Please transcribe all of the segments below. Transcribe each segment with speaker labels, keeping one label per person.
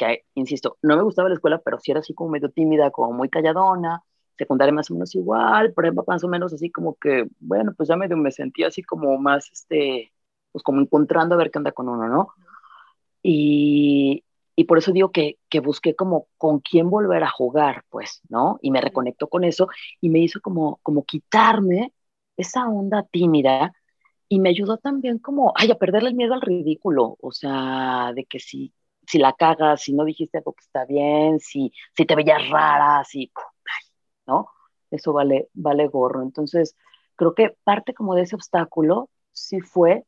Speaker 1: que, insisto, no me gustaba la escuela, pero sí era así como medio tímida, como muy calladona, secundaria más o menos igual, prueba más o menos así como que, bueno, pues ya medio me sentía así como más, este, pues como encontrando a ver qué anda con uno, ¿no? Y, y por eso digo que, que, busqué como con quién volver a jugar, pues, ¿no? Y me reconectó con eso y me hizo como, como quitarme esa onda tímida y me ayudó también como, ay, a perderle el miedo al ridículo, o sea, de que si, si la cagas, si no dijiste algo que está bien, si, si te veías rara, si, ¿no? Eso vale, vale gorro. Entonces, creo que parte como de ese obstáculo sí fue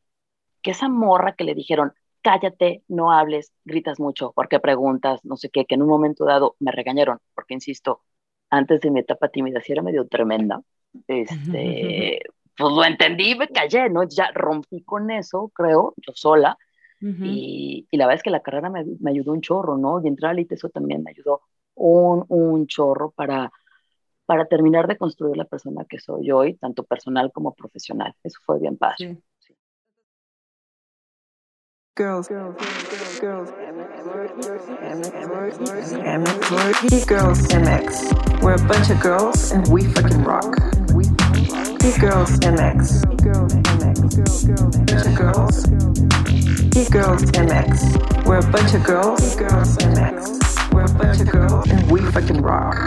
Speaker 1: que esa morra que le dijeron, cállate, no hables, gritas mucho, porque preguntas, no sé qué, que en un momento dado me regañaron, porque insisto, antes de mi etapa tímida, sí era medio tremenda, este, pues lo entendí, me callé, ¿no? Ya rompí con eso, creo, yo sola, y, y, la verdad es que la carrera me, me, ayudó un chorro, ¿no? Y entrar al eso también me ayudó un, un chorro para, para terminar de construir la persona que soy hoy, tanto personal como profesional. Eso fue bien padre. Sí. Girls, girls, girls, girls, girls, MX. We're a bunch of girls and we fucking rock. Of girls. MX. Bunch of girls. MX. We're a bunch of girls. We fucking rock.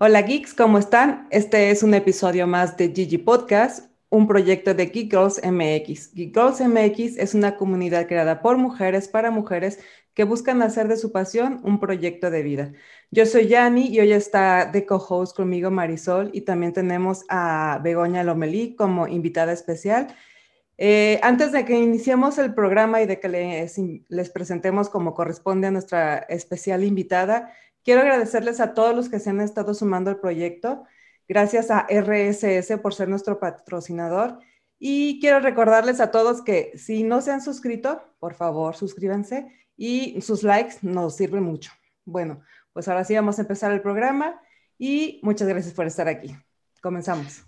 Speaker 1: Hola geeks, ¿cómo están? Este es un episodio más de Gigi Podcast, un proyecto de Geek Girls MX. Geek Girls MX es una comunidad creada por mujeres para mujeres que buscan hacer de su pasión un proyecto de vida. Yo soy Yani y hoy está de co-host conmigo Marisol y también tenemos a Begoña Lomelí como invitada especial. Eh, antes de que iniciemos el programa y de que les, les presentemos como corresponde a nuestra especial invitada, quiero agradecerles a todos los que se han estado sumando al proyecto. Gracias a RSS por ser nuestro patrocinador. Y quiero recordarles a todos que si no se han suscrito, por favor, suscríbanse y sus likes nos sirven mucho. Bueno, pues ahora sí vamos a empezar el programa y muchas gracias por estar aquí. Comenzamos.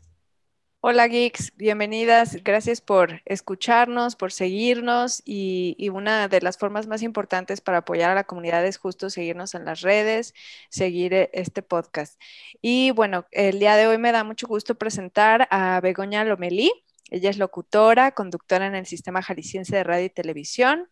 Speaker 2: Hola geeks, bienvenidas. Gracias por escucharnos, por seguirnos y, una de las formas más importantes para apoyar a la comunidad es justo seguirnos en las redes, seguir eh, este podcast. Y bueno, el día de hoy me da mucho gusto presentar a Begoña Lomelí. Ella es locutora, conductora en el Sistema Jalisciense de Radio y Televisión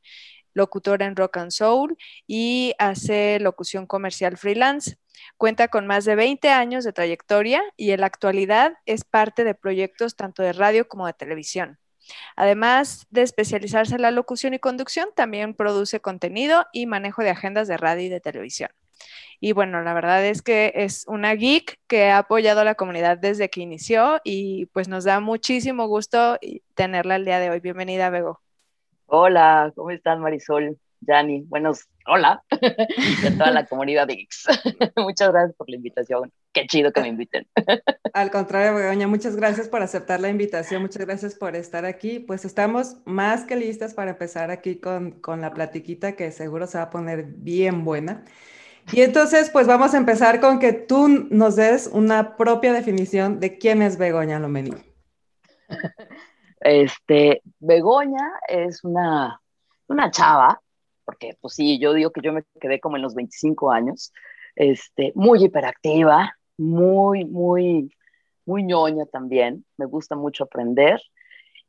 Speaker 2: locutora en Rock and Soul y hace locución comercial freelance. Cuenta con más de 20 años de trayectoria y en la actualidad es parte de proyectos tanto de radio como de televisión. Además de especializarse en la locución y conducción, también produce contenido y manejo de agendas de radio y de televisión. Y bueno, la verdad es que es una geek que ha apoyado a la comunidad desde que inició y pues nos da muchísimo gusto tenerla el día de hoy. Bienvenida, Bego.
Speaker 1: Hola, ¿cómo están Marisol? Yani, buenos, hola, y a toda la comunidad de Geeks. muchas gracias por la invitación. Qué chido que me inviten.
Speaker 3: Al contrario, Begoña, muchas gracias por aceptar la invitación, muchas gracias por estar aquí. Pues estamos más que listas para empezar aquí con, con la platiquita que seguro se va a poner bien buena. Y entonces, pues vamos a empezar con que tú nos des una propia definición de quién es Begoña Lomení.
Speaker 1: Este, Begoña es una, una chava, porque pues sí, yo digo que yo me quedé como en los 25 años, este, muy hiperactiva, muy, muy, muy ñoña también, me gusta mucho aprender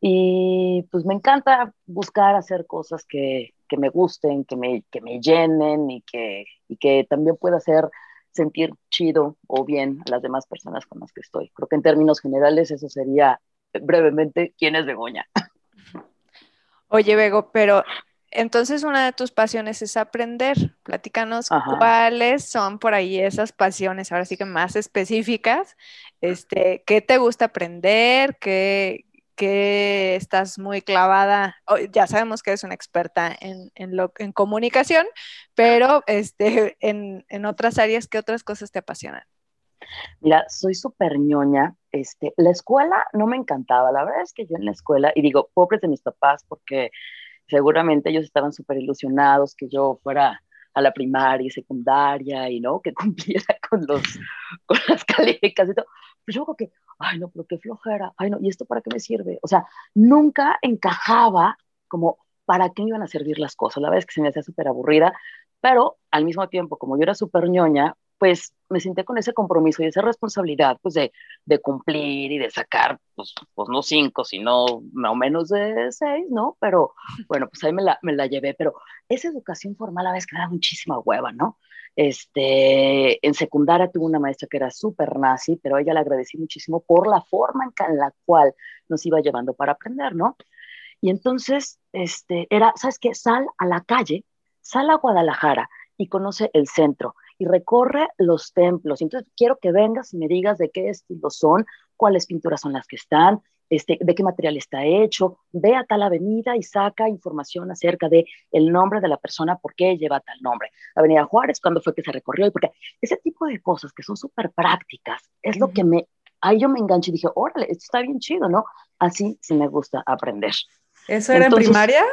Speaker 1: y pues me encanta buscar hacer cosas que, que me gusten, que me, que me llenen y que, y que también pueda hacer sentir chido o bien a las demás personas con las que estoy. Creo que en términos generales eso sería brevemente quién es Begoña.
Speaker 2: Oye, Bego, pero entonces una de tus pasiones es aprender. Platícanos cuáles son por ahí esas pasiones, ahora sí que más específicas. Este, ¿Qué te gusta aprender? ¿Qué, qué estás muy clavada? ya sabemos que eres una experta en, en, lo, en comunicación, pero este, en, en otras áreas, ¿qué otras cosas te apasionan?
Speaker 1: Mira, soy súper ñoña. Este, la escuela no me encantaba. La verdad es que yo en la escuela, y digo, pobres de mis papás, porque seguramente ellos estaban súper ilusionados que yo fuera a la primaria y secundaria y no, que cumpliera con, los, con las calificas y. Pero yo creo que, ay no, pero qué flojera, ay no, ¿y esto para qué me sirve? O sea, nunca encajaba como para qué me iban a servir las cosas. La verdad es que se me hacía súper aburrida, pero al mismo tiempo, como yo era súper ñoña, pues me senté con ese compromiso y esa responsabilidad, pues de, de cumplir y de sacar, pues, pues no cinco, sino no menos de seis, ¿no? Pero bueno, pues ahí me la, me la llevé, pero esa educación formal a veces que da muchísima hueva, ¿no? Este, en secundaria tuve una maestra que era súper nazi, pero a ella le agradecí muchísimo por la forma en la cual nos iba llevando para aprender, ¿no? Y entonces, este, era, ¿sabes qué? Sal a la calle, sal a Guadalajara y conoce el centro y recorre los templos. Entonces, quiero que vengas y me digas de qué estilo son, cuáles pinturas son las que están, este, de qué material está hecho, ve a tal avenida y saca información acerca de el nombre de la persona, por qué lleva tal nombre. Avenida Juárez, cuándo fue que se recorrió, y porque ese tipo de cosas que son súper prácticas es lo que me, ahí yo me enganché y dije, órale, esto está bien chido, ¿no? Así sí me gusta aprender.
Speaker 3: ¿Eso era en primaria?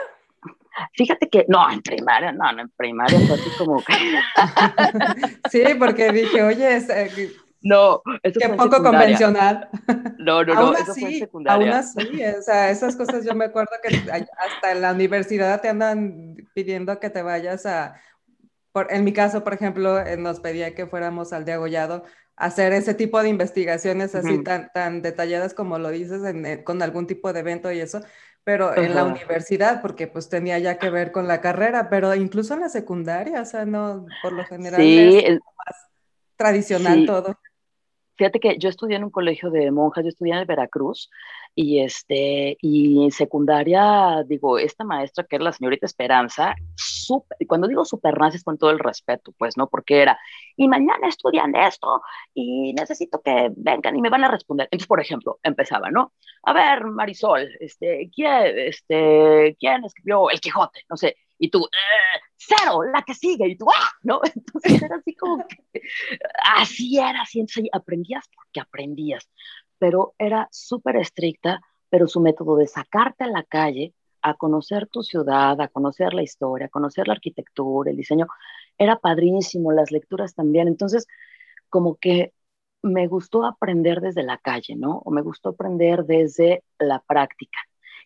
Speaker 1: Fíjate que, no, en primaria, no, no, en primaria fue así como que...
Speaker 3: sí, porque dije, oye, es,
Speaker 1: eh, no,
Speaker 3: eso Qué poco convencional.
Speaker 1: No, no, no, eso fue secundaria.
Speaker 3: Aún así, o sea, esas cosas yo me acuerdo que hasta en la universidad te andan pidiendo que te vayas a, por, en mi caso, por ejemplo, eh, nos pedía que fuéramos al deagollado a hacer ese tipo de investigaciones así tan, tan detalladas como lo dices, en, con algún tipo de evento y eso, pero en la universidad, porque pues tenía ya que ver con la carrera, pero incluso en la secundaria, o sea, no, por lo general es más tradicional todo.
Speaker 1: Fíjate que yo estudié en un colegio de monjas, yo estudié en el Veracruz y este y en secundaria digo esta maestra que era la señorita Esperanza, super, cuando digo super nazi con todo el respeto, pues no porque era y mañana estudian esto y necesito que vengan y me van a responder. Entonces, por ejemplo, empezaba, ¿no? A ver, Marisol, este, ¿quién, este, quién escribió El Quijote? No sé y tú, eh, cero, la que sigue, y tú, ¡ah! ¿no? Entonces era así como que, así era, así, entonces aprendías porque aprendías, pero era súper estricta, pero su método de sacarte a la calle a conocer tu ciudad, a conocer la historia, a conocer la arquitectura, el diseño, era padrísimo, las lecturas también, entonces como que me gustó aprender desde la calle, ¿no? O me gustó aprender desde la práctica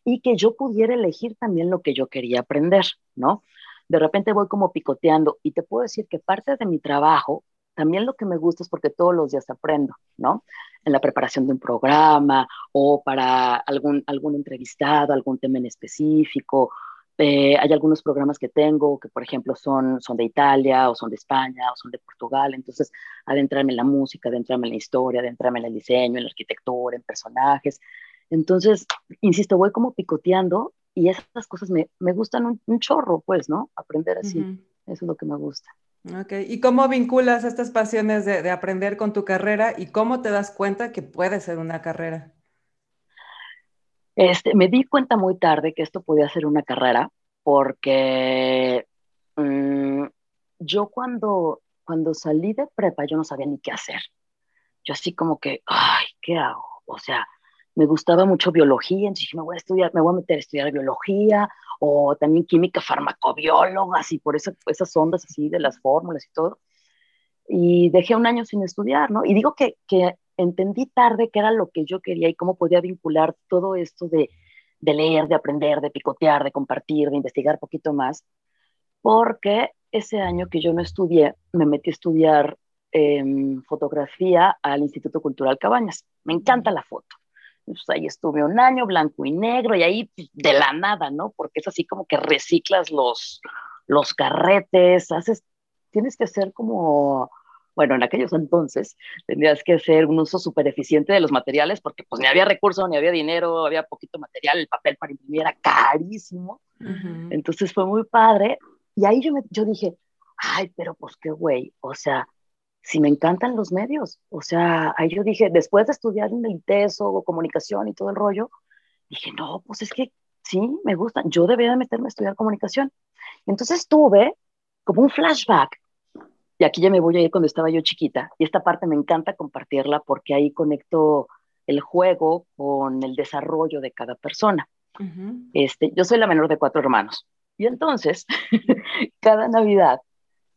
Speaker 1: y que yo pudiera elegir también lo que yo quería aprender, ¿no? De repente voy como picoteando y te puedo decir que parte de mi trabajo, también lo que me gusta es porque todos los días aprendo, ¿no? En la preparación de un programa o para algún, algún entrevistado, algún tema en específico. Eh, hay algunos programas que tengo que, por ejemplo, son, son de Italia o son de España o son de Portugal. Entonces, adentrarme en la música, adentrarme en la historia, adentrarme en el diseño, en la arquitectura, en personajes. Entonces, insisto, voy como picoteando y esas cosas me, me gustan un, chorro, pues, ¿no? Aprender así. Eso es lo que me gusta.
Speaker 3: Ok, ¿y cómo vinculas estas pasiones de, de, aprender con tu carrera y cómo te das cuenta que puede ser una carrera?
Speaker 1: Este, me di cuenta muy tarde que esto podía ser una carrera porque mm, yo cuando, cuando salí de prepa yo no sabía ni qué hacer. Yo así como que, ay, ¿qué hago? O sea, me gustaba mucho biología, entonces dije, me voy a estudiar, me voy a meter a estudiar biología, o también química farmacobióloga, así por esas ondas así de las fórmulas y todo. Y dejé un año sin estudiar, ¿no? Y digo que, que entendí tarde qué era lo que yo quería y cómo podía vincular todo esto de, de leer, de aprender, de picotear, de compartir, de investigar poquito más, porque ese año que yo no estudié, me metí a estudiar eh, fotografía al Instituto Cultural Cabañas. Me encanta la foto pues ahí estuve un año blanco y negro y ahí pues, de la nada, ¿no? Porque es así como que reciclas los, los carretes, haces, tienes que hacer como, bueno, en aquellos entonces tenías que hacer un uso súper eficiente de los materiales porque pues ni había recursos, ni había dinero, había poquito material, el papel para imprimir era carísimo. Entonces fue muy padre y ahí yo, me, yo dije, ay, pero pues qué güey, o sea, si me encantan los medios. O sea, ahí yo dije, después de estudiar en el ITESO o comunicación y todo el rollo, dije, no, pues es que sí, me gusta, yo debería meterme a estudiar comunicación. Entonces tuve como un flashback, y aquí ya me voy a ir cuando estaba yo chiquita, y esta parte me encanta compartirla porque ahí conecto el juego con el desarrollo de cada persona. este, yo soy la menor de cuatro hermanos, y entonces, cada Navidad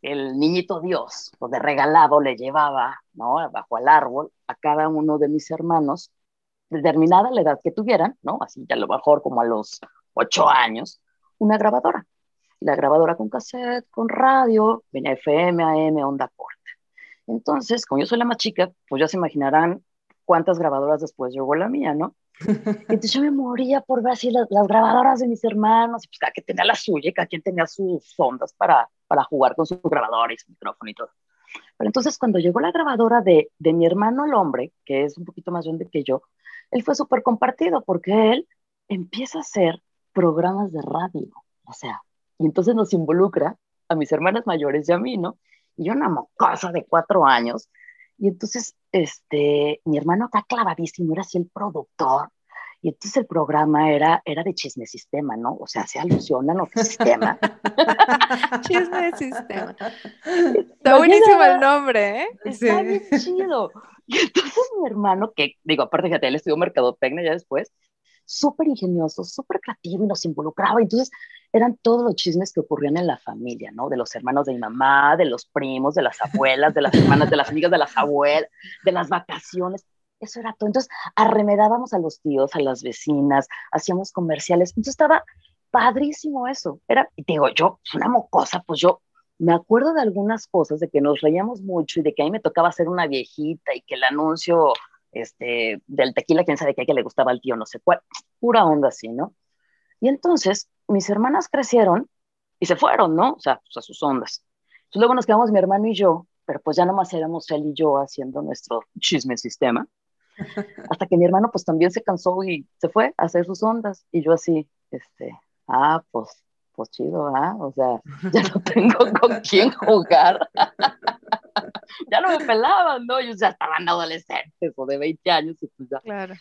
Speaker 1: el niñito Dios, o de regalado, le llevaba, ¿no? Bajo al árbol a cada uno de mis hermanos, determinada la edad que tuvieran, ¿no? Así ya a lo mejor como a los ocho años, una grabadora. La grabadora con cassette, con radio, venía FM, AM, onda corta. Entonces, como yo soy la más chica, pues ya se imaginarán cuántas grabadoras después llegó la mía, ¿no? Entonces yo me moría por ver así las, grabadoras de mis hermanos, y pues cada quien tenía la suya, y cada quien tenía sus ondas para, para jugar con su grabadora y su micrófono y todo. Pero entonces cuando llegó la grabadora de, de mi hermano el hombre, que es un poquito más grande que yo, él fue súper compartido porque él empieza a hacer programas de radio, o sea, y entonces nos involucra a mis hermanas mayores y a mí, ¿no? Y yo una mocosa de cuatro años, y entonces, este, mi hermano está clavadísimo, era así el productor, y entonces el programa era, era de chisme sistema, ¿no? O sea, se alusiona a sistema.
Speaker 2: chisme sistema. Está buenísimo el nombre, ¿eh?
Speaker 1: Está bien chido. Y entonces mi hermano, que digo, aparte que él estudió mercadotecnia ya después, súper ingenioso, súper creativo y nos involucraba. Entonces eran todos los chismes que ocurrían en la familia, ¿no? De los hermanos de mi mamá, de los primos, de las abuelas, de las hermanas, de las amigas de las abuelas, de las vacaciones. Eso era todo. Entonces arremedábamos a los tíos, a las vecinas, hacíamos comerciales. Entonces estaba padrísimo eso. Era, digo, yo, una mocosa, pues yo me acuerdo de algunas cosas, de que nos reíamos mucho y de que a mí me tocaba ser una viejita y que el anuncio este, del tequila, quién sabe qué, que le gustaba al tío, no sé cuál, pura onda así, ¿no? Y entonces mis hermanas crecieron y se fueron, ¿no? O sea, pues a sus ondas. Entonces luego nos quedamos mi hermano y yo, pero pues ya nomás éramos él y yo haciendo nuestro chisme sistema. Hasta que mi hermano pues también se cansó y se fue a hacer sus ondas. Y yo así, este, ah, pues, pues chido, ¿ah? O sea, ya no tengo con quién jugar. ya no me pelaban, ¿no? Ellos ya estaban adolescentes o de 20 años y pues ya.
Speaker 2: Claro.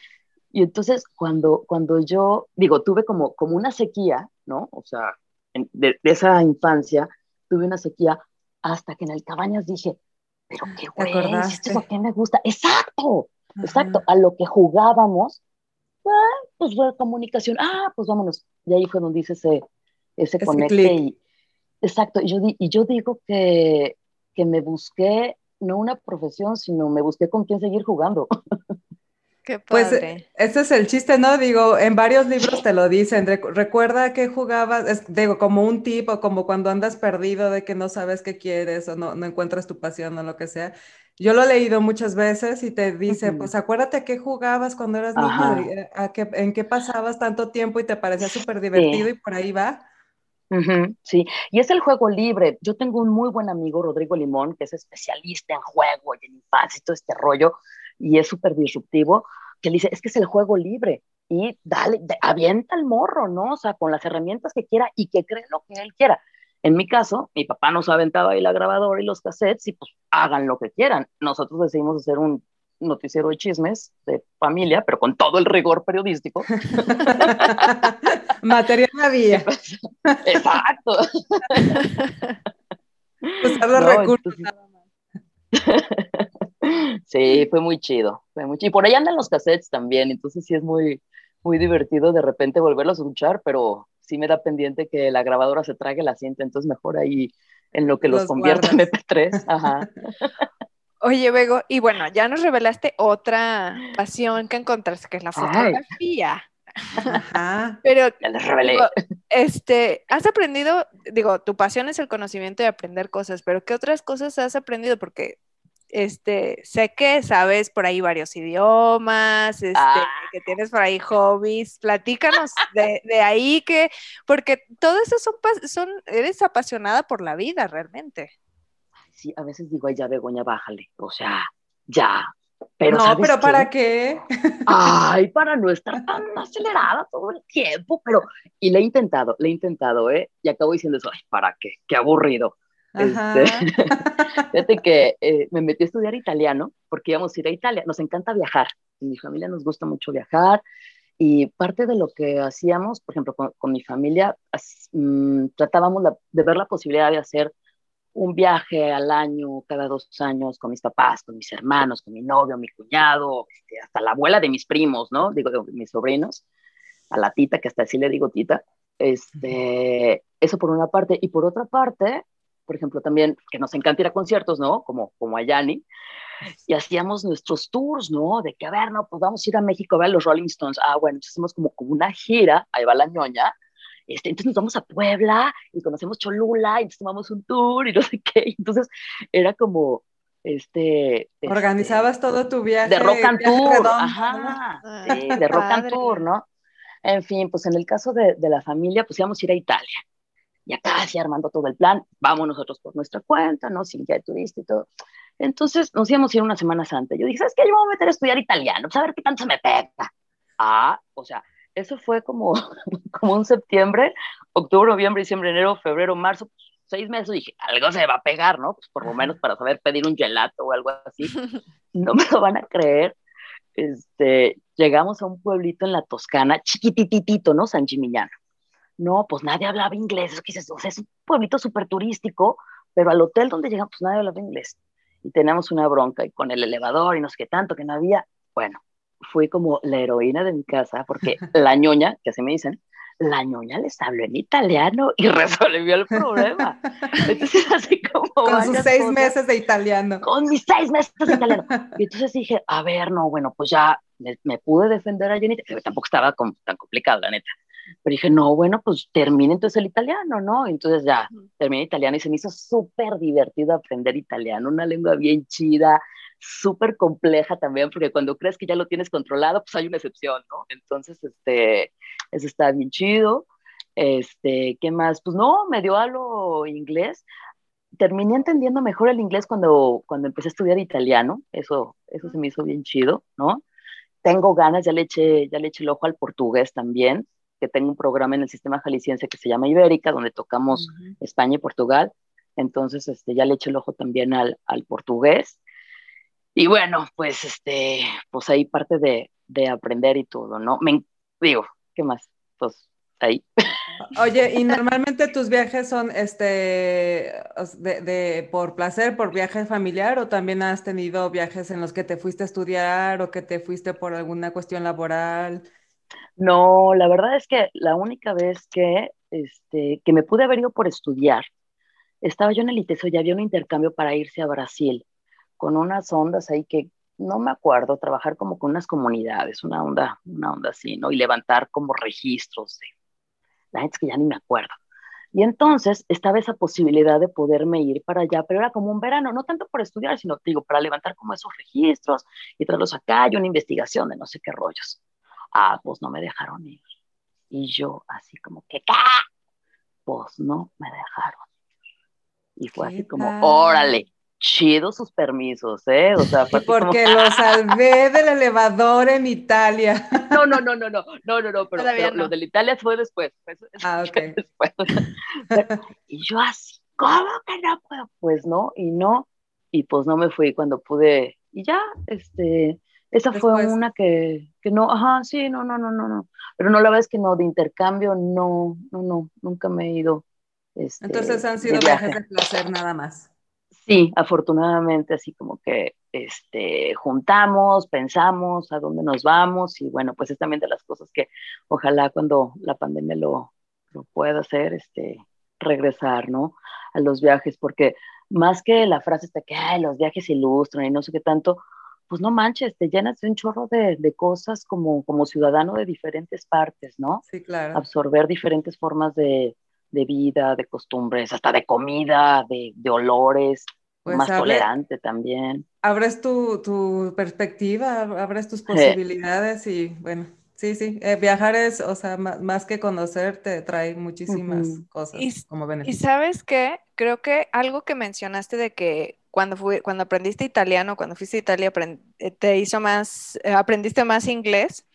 Speaker 1: Y entonces cuando, cuando yo, digo, tuve como, como una sequía, ¿no? O sea, de, esa infancia, tuve una sequía hasta que en el Cabañas dije, pero qué güey, esto es lo que me gusta. Exacto, exacto, a lo que jugábamos, ah, pues fue comunicación, ah, pues vámonos. Y ahí fue donde hice ese, ese, conecte. exacto, y yo, y yo digo que, que me busqué no una profesión, sino me busqué con quién seguir jugando.
Speaker 2: Qué
Speaker 3: pues ese es el chiste, ¿no? Digo, en varios libros te lo dicen. recuerda que jugabas, digo, como un tipo, como cuando andas perdido de que no sabes qué quieres o no, no encuentras tu pasión o lo que sea. Yo lo he leído muchas veces y te dice, pues acuérdate qué jugabas cuando eras niño, a qué, en qué pasabas tanto tiempo y te parecía súper divertido y por ahí va.
Speaker 1: sí, y es el juego libre. Yo tengo un muy buen amigo, Rodrigo Limón, que es especialista en juego y en infancia y todo este rollo y es súper disruptivo, que le dice, es que es el juego libre y dale, avienta el morro, ¿no? O sea, con las herramientas que quiera y que cree lo que él quiera. En mi caso, mi papá nos aventaba ahí la grabadora y los cassettes y pues hagan lo que quieran. Nosotros decidimos hacer un noticiero de chismes de familia, pero con todo el rigor periodístico.
Speaker 3: Material había.
Speaker 1: Exacto.
Speaker 3: Usar los recursos.
Speaker 1: Sí, fue muy chido, fue muy chido. Y por ahí andan los cassettes también, entonces sí es muy, muy divertido de repente volverlos a escuchar, pero sí me da pendiente que la grabadora se trague la cinta, entonces mejor ahí en lo que los, convierte en MP3. Ajá.
Speaker 2: Oye, Bego, y bueno, ya nos revelaste otra pasión que encontraste, que es la fotografía.
Speaker 1: Ajá. Pero ya les revelé.
Speaker 2: este, has aprendido, digo, tu pasión es el conocimiento y aprender cosas, pero ¿qué otras cosas has aprendido? Porque este, sé que sabes por ahí varios idiomas, este, ah. que tienes por ahí hobbies, platícanos de, de, ahí que, porque todo eso son, son, eres apasionada por la vida realmente.
Speaker 1: Sí, a veces digo, ay, ya Begoña, bájale, o sea, ya. Pero
Speaker 3: no, pero ¿para qué?
Speaker 1: Ay, para no estar tan acelerada todo el tiempo, pero, y le he intentado, le he intentado, ¿eh? Y acabo diciendo eso, ay, ¿para qué? Qué aburrido este, fíjate que eh, me metí a estudiar italiano porque íbamos a ir a Italia. Nos encanta viajar. En mi familia nos gusta mucho viajar. Y parte de lo que hacíamos, por ejemplo, con, mi familia, mm, tratábamos de ver la posibilidad de hacer un viaje al año, cada dos años, con mis papás, con mis hermanos, con mi novio, mi cuñado, este, hasta la abuela de mis primos, ¿no? Digo, de mis sobrinos, a la tita, que hasta así le digo tita. Este, eso por una parte. Y por otra parte, por ejemplo, también, que nos encanta ir a conciertos, ¿no? Como, como a Yanni, y hacíamos nuestros tours, ¿no? De que, a ver, no, pues vamos a ir a México a ver a los Rolling Stones. Ah, bueno, entonces hacemos como, como una gira, ahí va la ñoña, este, entonces nos vamos a Puebla y conocemos Cholula y entonces tomamos un tour y no sé qué. Entonces era como, este, este...
Speaker 3: Organizabas todo tu viaje.
Speaker 1: De rock and tour, ajá, sí, de rock and tour, ¿no? En fin, pues en el caso de, de la familia, pues íbamos a ir a Italia. Y acá así armando todo el plan, vamos nosotros por nuestra cuenta, ¿no? Sin guía de turista y todo. Entonces nos íbamos a ir una Semana Santa. Yo dije, ¿sabes qué? Yo me voy a meter a estudiar italiano, pues a ver qué tanto se me pega. Ah, o sea, eso fue como, como un septiembre, octubre, noviembre, diciembre, enero, febrero, marzo, pues, seis meses. Dije, algo se va a pegar, ¿no? Pues por lo menos para saber pedir un gelato o algo así. No me lo van a creer. Este, llegamos a un pueblito en la Toscana, chiquititito, ¿no? San Gimignano. No, pues nadie hablaba inglés. Eso que dices, o sea, es un pueblito súper turístico, pero al hotel donde llegamos, pues nadie hablaba inglés. Y teníamos una bronca y con el elevador y no sé qué tanto, que no había. Bueno, fui como la heroína de mi casa, porque la ñoña, que así me dicen, la ñoña les habló en italiano y resolvió el problema. Entonces, así como.
Speaker 3: Con sus seis meses de italiano.
Speaker 1: Con mis seis meses de italiano. Y entonces dije, a ver, no, bueno, pues ya me, me pude defender a Jenny, pero tampoco estaba tan complicado, la neta. Pero dije, no, bueno, pues termine entonces el italiano, ¿no? Entonces ya terminé italiano y se me hizo súper divertido aprender italiano, una lengua bien chida, súper compleja también, porque cuando crees que ya lo tienes controlado, pues hay una excepción, ¿no? Entonces, este, eso está bien chido. Este, ¿qué más? Pues no, me dio algo inglés. Terminé entendiendo mejor el inglés cuando, cuando empecé a estudiar italiano, eso, eso se me hizo bien chido, ¿no? Tengo ganas, ya le eché, ya le eché el ojo al portugués también, que tengo un programa en el sistema jalisciense que se llama Ibérica, donde tocamos uh -huh. España y Portugal. Entonces, este, ya le eché el ojo también al, al portugués. Y bueno, pues, este, pues ahí parte de, de aprender y todo, ¿no? Me digo, ¿qué más? Pues ahí.
Speaker 3: Oye, y normalmente tus viajes son este de, de, por placer, por viaje familiar, o también has tenido viajes en los que te fuiste a estudiar o que te fuiste por alguna cuestión laboral?
Speaker 1: No, la verdad es que la única vez que, este, que me pude haber ido por estudiar, estaba yo en el ITESO y había un intercambio para irse a Brasil, con unas ondas ahí que no me acuerdo, trabajar como con unas comunidades, una onda, una onda así, ¿no? Y levantar como registros de la gente que ya ni me acuerdo. Y entonces estaba esa posibilidad de poderme ir para allá, pero era como un verano, no tanto por estudiar, sino, digo, para levantar como esos registros y traerlos acá y una investigación de no sé qué rollos. Ah, pues no me dejaron ir. Y yo así como que, ¿qué? Pues no me dejaron. Y fue así como, órale, chido sus permisos, ¿eh? O sea,
Speaker 3: fue porque como... lo salvé del elevador en Italia.
Speaker 1: No, no, no, no, no, no, no, no, pero, pero no. lo del Italia fue después. Fue
Speaker 3: ah, ok.
Speaker 1: Después. y yo así, ¿cómo que no puedo? Pues no, y no, y pues no me fui cuando pude, y ya, este, esa después. fue una que, que no, ajá, sí, no, no, no, no, no, pero no, la verdad es que no, de intercambio, no, no, no, nunca me he ido. Este,
Speaker 3: Entonces han sido de viajes de placer nada más.
Speaker 1: Sí, afortunadamente, así como que este, juntamos, pensamos a dónde nos vamos y bueno, pues es también de las cosas que ojalá cuando la pandemia lo, lo pueda hacer, este, regresar, ¿no? A los viajes, porque más que la frase esta que, ay, los viajes ilustran y no sé qué tanto, pues no manches, te llenas de un chorro de, de cosas como, como ciudadano de diferentes partes, ¿no?
Speaker 3: Sí, claro.
Speaker 1: Absorber diferentes formas de, de vida, de costumbres, hasta de comida, de, de olores, pues más abre, tolerante también.
Speaker 3: Abres tu, tu, perspectiva, abres tus posibilidades sí. y bueno, sí, sí, eh, viajar es, o sea, más, más, que conocer, te trae muchísimas uh -huh. cosas
Speaker 2: y,
Speaker 3: como beneficio.
Speaker 2: Y sabes qué, creo que algo que mencionaste de que cuando, fui, cuando aprendiste italiano, cuando fuiste a Italia, eh, te hizo más, eh, aprendiste más inglés,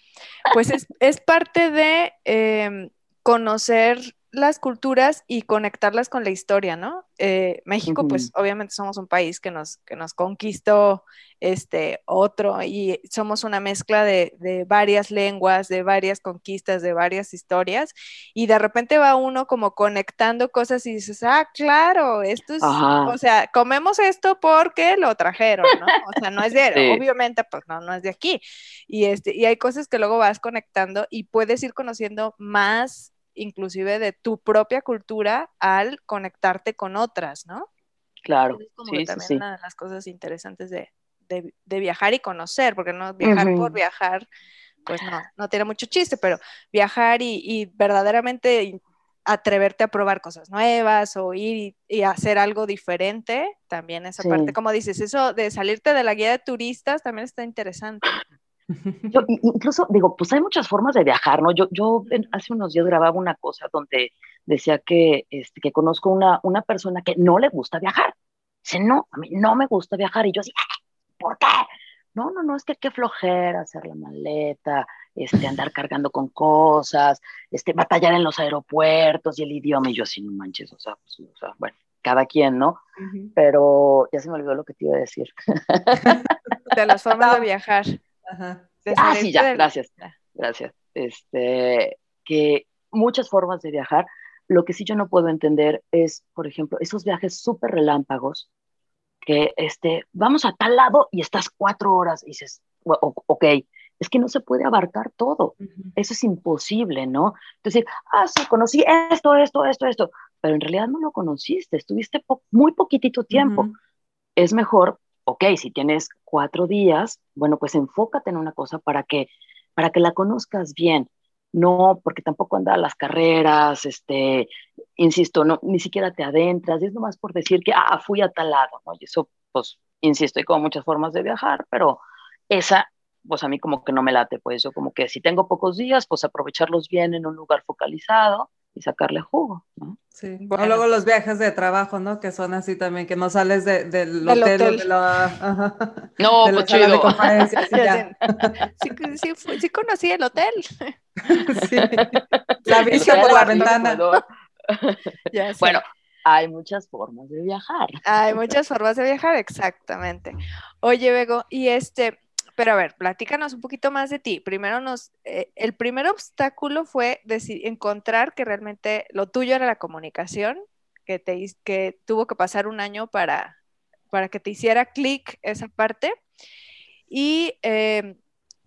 Speaker 2: pues es, parte de eh, conocer las culturas y conectarlas con la historia, ¿no? Eh, México, uh -huh. pues obviamente somos un país que nos, que nos conquistó este otro y somos una mezcla de, de, varias lenguas, de varias conquistas, de varias historias y de repente va uno como conectando cosas y dices, ah, claro, esto es, Ajá. o sea, comemos esto porque lo trajeron, ¿no? O sea, no es de, sí. obviamente, pues no, no es de aquí. Y, este, y hay cosas que luego vas conectando y puedes ir conociendo más inclusive de tu propia cultura al conectarte con otras, ¿no?
Speaker 1: Claro.
Speaker 2: Es como
Speaker 1: sí,
Speaker 2: también
Speaker 1: sí,
Speaker 2: una de las cosas interesantes de, de, de, viajar y conocer, porque no viajar uh -huh. por viajar, pues no, no tiene mucho chiste, pero viajar y, y verdaderamente atreverte a probar cosas nuevas o ir y, hacer algo diferente, también esa parte, como dices, eso de salirte de la guía de turistas también está interesante.
Speaker 1: Yo, incluso digo, pues hay muchas formas de viajar, ¿no? Yo, yo hace unos días grababa una cosa donde decía que, este, que conozco una, una persona que no le gusta viajar. Dice, no, a mí no me gusta viajar. Y yo así, ¿por qué? No, no, no, es que qué flojera hacer la maleta, este, andar cargando con cosas, este, batallar en los aeropuertos y el idioma. Y yo así, no manches, o sea, pues, o sea bueno, cada quien, ¿no? Pero ya se me olvidó lo que te iba a decir.
Speaker 2: de las formas de viajar.
Speaker 1: Ajá. ah, sí, ya, gracias. Gracias. Este, que muchas formas de viajar. Lo que sí yo no puedo entender es, por ejemplo, esos viajes súper relámpagos que este, vamos a tal lado y estás cuatro horas y dices, ok, es que no se puede abarcar todo. Eso es imposible, ¿no? Entonces, ah, sí, conocí esto, esto, esto, esto, pero en realidad no lo conociste, estuviste muy poquitito tiempo. Es mejor, ok, si tienes cuatro días, bueno, pues enfócate en una cosa para que, para que la conozcas bien. No, porque tampoco anda a las carreras, este, insisto, no, ni siquiera te adentras, es nomás por decir que, ah, fui a tal lado, ¿no? Y eso, pues, insisto, hay como muchas formas de viajar, pero esa, pues a mí como que no me late, pues yo como que si tengo pocos días, pues aprovecharlos bien en un lugar focalizado y sacarle jugo, ¿no?
Speaker 3: Sí, bueno, luego los viajes de trabajo, ¿no? Que son así también, que no sales de, del hotel, De la,
Speaker 1: no, pues chido.
Speaker 2: sí, sí, sí, conocí el hotel.
Speaker 3: sí, la vista por la ventana.
Speaker 1: bueno, hay muchas formas de viajar.
Speaker 2: Hay muchas formas de viajar, exactamente. Oye, Bego, y este, pero a ver, platícanos un poquito más de ti. Primero nos, eh, el primer obstáculo fue encontrar que realmente lo tuyo era la comunicación, que, te, que tuvo que pasar un año para, para que te hiciera clic esa parte. Y em,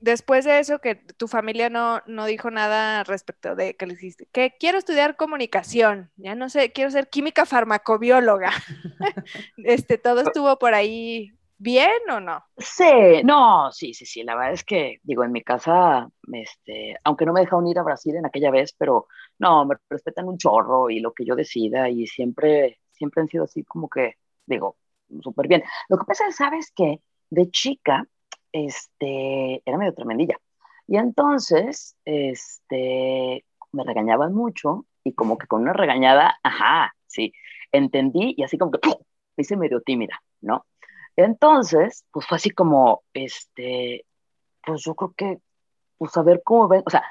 Speaker 2: después de eso, que tu familia no, no dijo nada respecto de que le dijiste, que quiero estudiar comunicación, ya no sé, quiero ser química farmacobióloga. este, todo estuvo por ahí bien o no?
Speaker 1: Sí, no, sí, sí, sí. La verdad es que, digo, en mi casa, este, aunque no me dejaron ir a Brasil en aquella vez, pero no, me respetan un chorro y lo que yo decida y siempre, siempre han sido así como que, digo, súper bien. Lo que pasa es, ¿sabes qué? De chica, este, era medio tremendilla. Y entonces, este, me regañaban mucho y como que con una regañada, ajá, sí, entendí y así como que me hice medio tímida, ¿no? Entonces, pues fue así como, este, pues yo creo que, pues a ver cómo ven, o sea,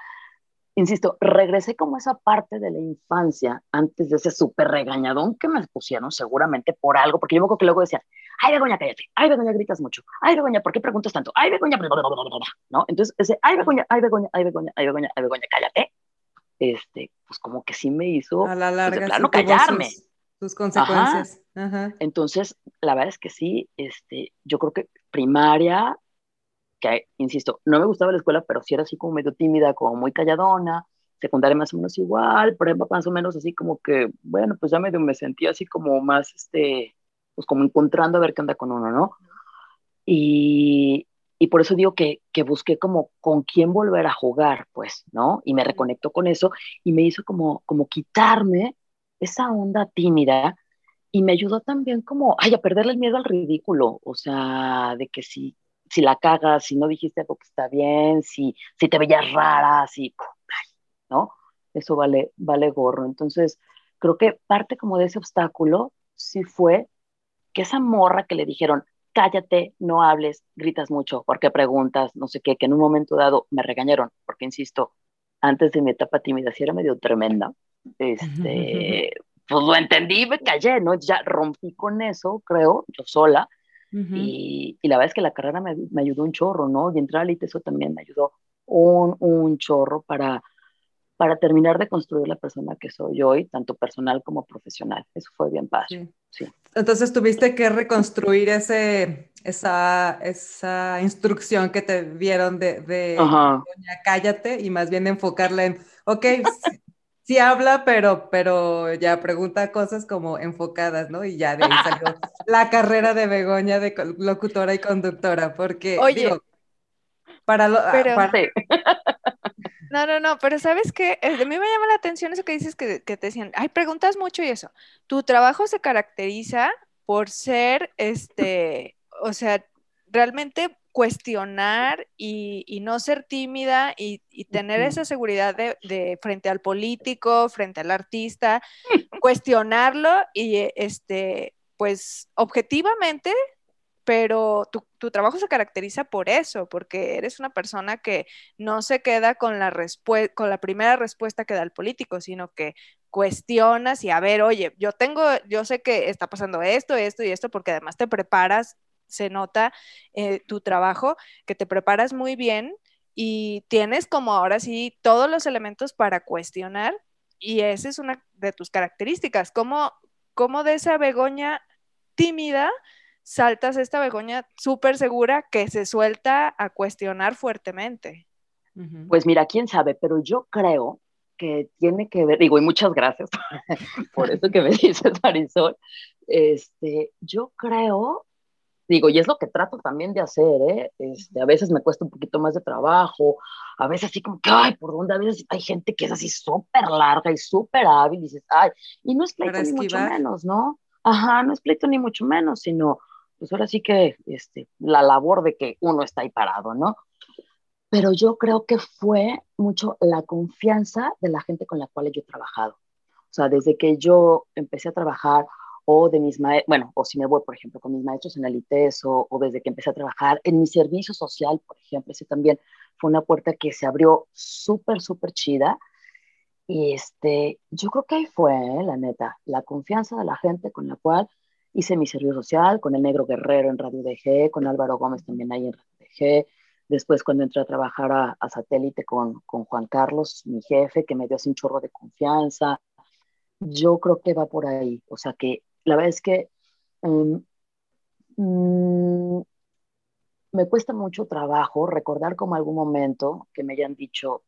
Speaker 1: insisto, regresé como esa parte de la infancia antes de ese súper regañadón que me pusieron seguramente por algo, porque yo me acuerdo que luego decían, ay, Begoña, cállate, ay, Begoña, gritas mucho, ay, Begoña, ¿por qué preguntas tanto? Ay, Begoña, ¿no? Entonces, ese, ay, Begoña, ay, Begoña, ay, Begoña, ay, Begoña, ay, Begoña, cállate, este, pues como que sí me hizo,
Speaker 3: a la pues, larga, pues, callarme. Sus, consecuencias.
Speaker 1: Entonces, la verdad es que sí, este, yo creo que primaria, que insisto, no me gustaba la escuela, pero sí era así como medio tímida, como muy calladona, secundaria más o menos igual, ejemplo, más o menos así como que, bueno, pues ya medio me sentía así como más, este, pues como encontrando a ver qué anda con uno, ¿no? Y, y por eso digo que, que, busqué como con quién volver a jugar, pues, ¿no? Y me reconectó con eso y me hizo como, como quitarme esa onda tímida y me ayudó también como, ay, a perderle el miedo al ridículo, o sea, de que si, si la cagas, si no dijiste algo que está bien, si, si te veías rara, si, ¿no? Eso vale, vale gorro. Entonces, creo que parte como de ese obstáculo sí fue que esa morra que le dijeron, cállate, no hables, gritas mucho, porque preguntas, no sé qué, que en un momento dado me regañaron, porque insisto, antes de mi etapa tímida sí era medio tremenda, este, pues lo entendí me callé, ¿no? Ya rompí con eso, creo, yo sola. y, y, la verdad es que la carrera me, me, ayudó un chorro, ¿no? Y entrar al ITE eso también me ayudó un, un chorro para, para terminar de construir la persona que soy hoy, tanto personal como profesional. Eso fue bien padre. Sí.
Speaker 3: Entonces tuviste que reconstruir ese, esa, esa instrucción que te vieron de, de cállate y más bien enfocarla en, ok, sí habla, pero, pero ya pregunta cosas como enfocadas, ¿no? Y ya de ahí salió la carrera de Begoña de locutora y conductora, porque
Speaker 2: Oye,
Speaker 3: para, lo,
Speaker 2: pero, No, no, no, pero sabes que a mí me llama la atención eso que dices que, que te decían, ay, preguntas mucho y eso. Tu trabajo se caracteriza por ser, este, o sea, realmente cuestionar y, no ser tímida y, tener esa seguridad de, frente al político, frente al artista, cuestionarlo y este, pues objetivamente, pero tu, tu, trabajo se caracteriza por eso, porque eres una persona que no se queda con la, con la primera respuesta que da el político, sino que cuestionas y a ver, oye, yo tengo, yo sé que está pasando esto, esto y esto, porque además te preparas se nota eh, tu trabajo, que te preparas muy bien y tienes como ahora sí todos los elementos para cuestionar y esa es una de tus características. ¿Cómo, cómo de esa Begoña tímida saltas esta Begoña súper segura que se suelta a cuestionar fuertemente?
Speaker 1: Pues mira, quién sabe, pero yo creo que tiene que ver, digo, y muchas gracias por eso que me dices, Marisol, este, yo creo digo, y es lo que trato también de hacer, ¿eh? Este, a veces me cuesta un poquito más de trabajo, a veces así como que, ay, ¿por dónde? A veces hay gente que es así súper larga y súper hábil, y dices, ay, y no es pleito ni mucho menos, ¿no? Ajá, no es pleito ni mucho menos, sino, pues ahora sí que, este, la labor de que uno está ahí parado, ¿no? Pero yo creo que fue mucho la confianza de la gente con la cual yo he trabajado. O sea, desde que yo empecé a trabajar o de mis maestros, bueno, o si me voy, por ejemplo, con mis maestros en el ITES o, o, desde que empecé a trabajar en mi servicio social, por ejemplo, ese también fue una puerta que se abrió súper, súper chida. Y este, yo creo que ahí fue, ¿eh? la neta, la confianza de la gente con la cual hice mi servicio social, con el Negro Guerrero en Radio DG, con Álvaro Gómez también ahí en Radio DG, después cuando entré a trabajar a, a Satélite con, con Juan Carlos, mi jefe, que me dio así un chorro de confianza, yo creo que va por ahí, o sea que la verdad es que em, mm, me cuesta mucho trabajo recordar como algún momento que me hayan dicho,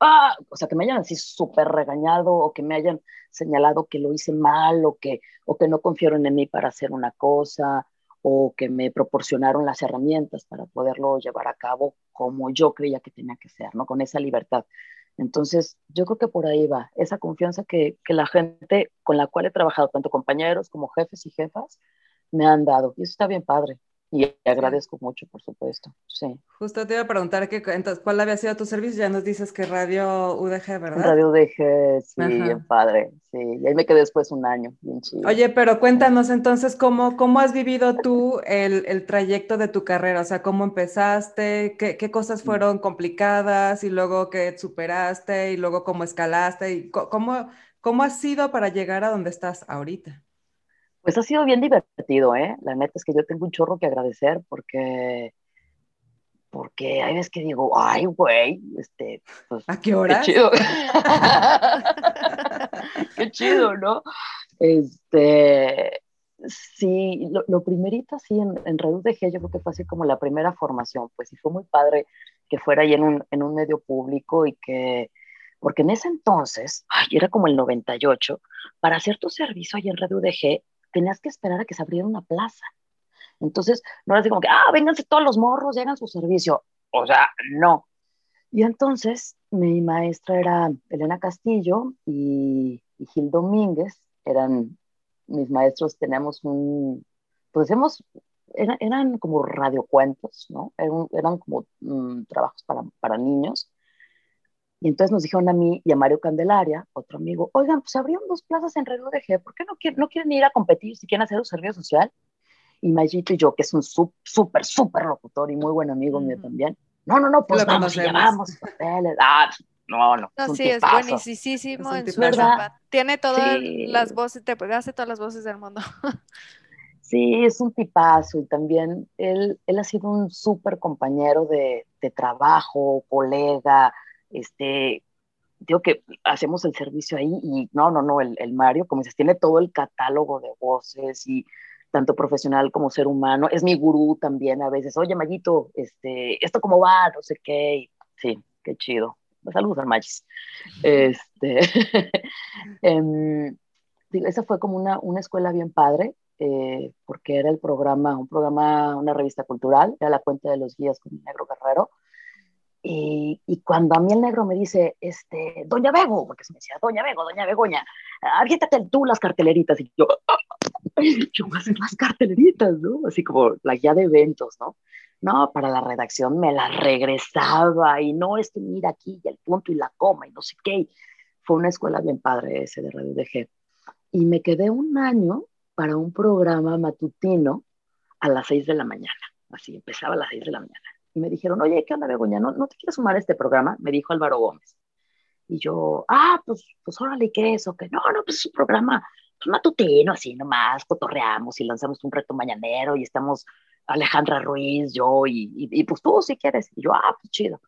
Speaker 1: ah, o sea, que me hayan así súper regañado o que me hayan señalado que lo hice mal o que, o que no confiaron en mí para hacer una cosa o que me proporcionaron las herramientas para poderlo llevar a cabo como yo creía que tenía que ser, ¿no? Con esa libertad. Entonces, yo creo que por ahí va, esa confianza que, que, la gente con la cual he trabajado, tanto compañeros como jefes y jefas, me han dado. Y eso está bien padre. Y agradezco mucho, por supuesto. Sí.
Speaker 3: Justo te iba a preguntar que, entonces, cuál había sido tu servicio. Ya nos dices que Radio UDG, ¿verdad?
Speaker 1: Radio UDG, sí, bien padre. Sí, y ahí me quedé después un año, bien chido.
Speaker 3: Oye, pero cuéntanos entonces cómo, cómo has vivido tú el, el trayecto de tu carrera. O sea, cómo empezaste, qué, qué cosas mm. fueron complicadas y luego qué superaste y luego cómo escalaste y cómo, cómo has sido para llegar a donde estás ahorita.
Speaker 1: Pues ha sido bien divertido, ¿eh? La neta es que yo tengo un chorro que agradecer porque, porque hay veces que digo, ay, güey, este,
Speaker 3: pues, ¿A qué hora?
Speaker 1: Qué chido. qué chido, ¿no? Este, sí, lo, primerito así en, en Reduz de G, yo creo que fue así como la primera formación, pues sí fue muy padre que fuera ahí en un, en un medio público y que, porque en ese entonces, ay, era como el 98, para hacer tu servicio ahí en Radio UDG, tenías que esperar a que se abriera una plaza. Entonces, no era así como que, ah, vénganse todos los morros y hagan su servicio. O sea, no. Y entonces, mi maestra era Elena Castillo y, Gil Domínguez, eran mis maestros, teníamos un, pues eran como radiocuentos, ¿no? Eran, eran como mm, trabajos para, para niños. Y entonces nos dijeron a mí y a Mario Candelaria, otro amigo, oigan, pues abrieron dos plazas en Red UDG, ¿por qué no, quieren, no quieren ir a competir si quieren hacer un servicio social? Y Mayito y yo, que es un súper, súper locutor y muy buen amigo mío también, no, no, no, pues vamos llevamos papeles. Ah, no, no.
Speaker 2: No, sí, es buenísimo en su verdad. Tiene todas las voces, te hace todas las voces del mundo.
Speaker 1: Sí, es un tipazo y también él, él ha sido un súper compañero de, de trabajo, colega, este, digo que hacemos el servicio ahí y no, no, no, el, el, Mario, como dices, tiene todo el catálogo de voces y tanto profesional como ser humano, es mi gurú también a veces, oye Mayito, este, ¿esto cómo va? No sé qué, sí, qué chido. Saludos al Magis. Este, eh, esa fue como una, una escuela bien padre, eh, porque era el programa, un programa, una revista cultural, era la cuenta de los guías con Negro Guerrero, Y, y, cuando a mí el negro me dice, este, Doña Bego, porque se me decía, Doña Bego, Doña Begoña, aviéntate tú las carteleritas. Y yo, yo voy a hacer las carteleritas, ¿no? Así como la guía de eventos, ¿no? No, para la redacción me las regresaba y no, es que mira aquí y el punto y la coma y no sé qué. Fue una escuela bien padre ese de Radio DG. Y me quedé un año para un programa matutino a las seis de la mañana. Así, empezaba a las seis de la mañana y me dijeron, oye, ¿qué onda, Begoña? ¿No, ¿No te quieres sumar a este programa? Me dijo Álvaro Gómez. Y yo, ah, pues, pues órale, ¿qué es? O que no, no, pues es un programa pues, matutino, así nomás, cotorreamos y lanzamos un reto mañanero y estamos Alejandra Ruiz, yo y, y, pues tú si quieres. Y yo, ah, pues chido.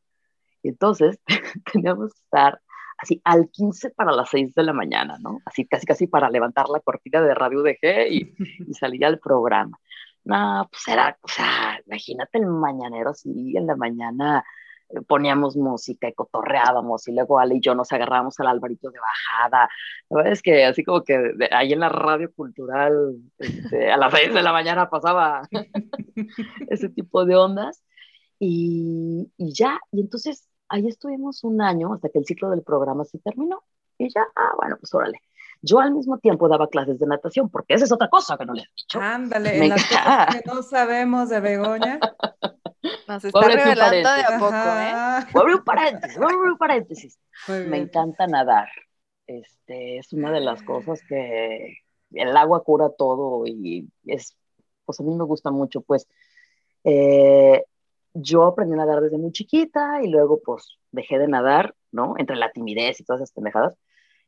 Speaker 1: Y entonces teníamos que estar así al 15 para las 6 de la mañana, ¿no? Así casi casi para levantar la cortina de Radio DG y, y salir al programa. No, pues era, o sea, imagínate el mañanero así en la mañana eh, poníamos música y cotorreábamos y luego Ale y yo nos agarrábamos al Alvarito de bajada. La es que así como que ahí en la radio cultural este, a las seis de la mañana pasaba ese tipo de ondas y, y, ya, y entonces ahí estuvimos un año hasta que el ciclo del programa se terminó y ya, ah, bueno, pues órale. Yo al mismo tiempo daba clases de natación, porque esa es otra cosa que no les he dicho.
Speaker 3: Ándale, en las cosas que no sabemos de Begoña.
Speaker 2: Nos está revelando de a poco, ¿eh?
Speaker 1: Voy a abrir un paréntesis, voy a abrir un paréntesis. Me encanta nadar. Este, es una de las cosas que el agua cura todo y es, pues a mí me gusta mucho, pues. Eh, yo aprendí a nadar desde muy chiquita y luego pues dejé de nadar, ¿no? Entre la timidez y todas esas pendejadas.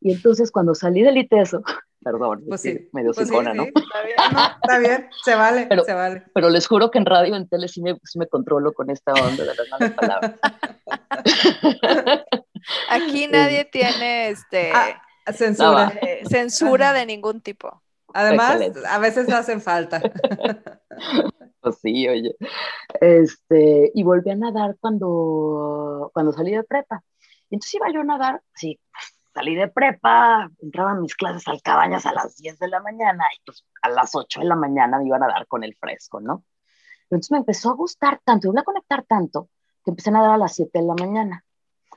Speaker 1: Y entonces cuando salí del ITESO, perdón,
Speaker 3: pues sí,
Speaker 1: medio
Speaker 3: pues
Speaker 1: psicona,
Speaker 3: sí,
Speaker 1: ¿no?
Speaker 3: sí, Está bien, no, está bien, se vale,
Speaker 1: Pero-
Speaker 3: se vale.
Speaker 1: Pero les juro que en radio en tele sí me, sí me controlo con esta onda de las malas palabras.
Speaker 2: Aquí nadie tiene este,
Speaker 3: Ah, Censura.
Speaker 2: eh, censura de ningún tipo.
Speaker 3: Además,
Speaker 1: excelente.
Speaker 3: a veces hacen falta.
Speaker 1: Pues sí, oye. Este, y volví a nadar cuando, cuando salí de prepa. Y entonces iba yo a nadar, sí, salí de prepa, entraba a mis clases al cabañas a las 10 de la mañana y pues a las 8 de la mañana me iba a nadar con el fresco, ¿no? Entonces me empezó a gustar tanto, me a conectar tanto, que empecé a nadar a las 7 de la mañana.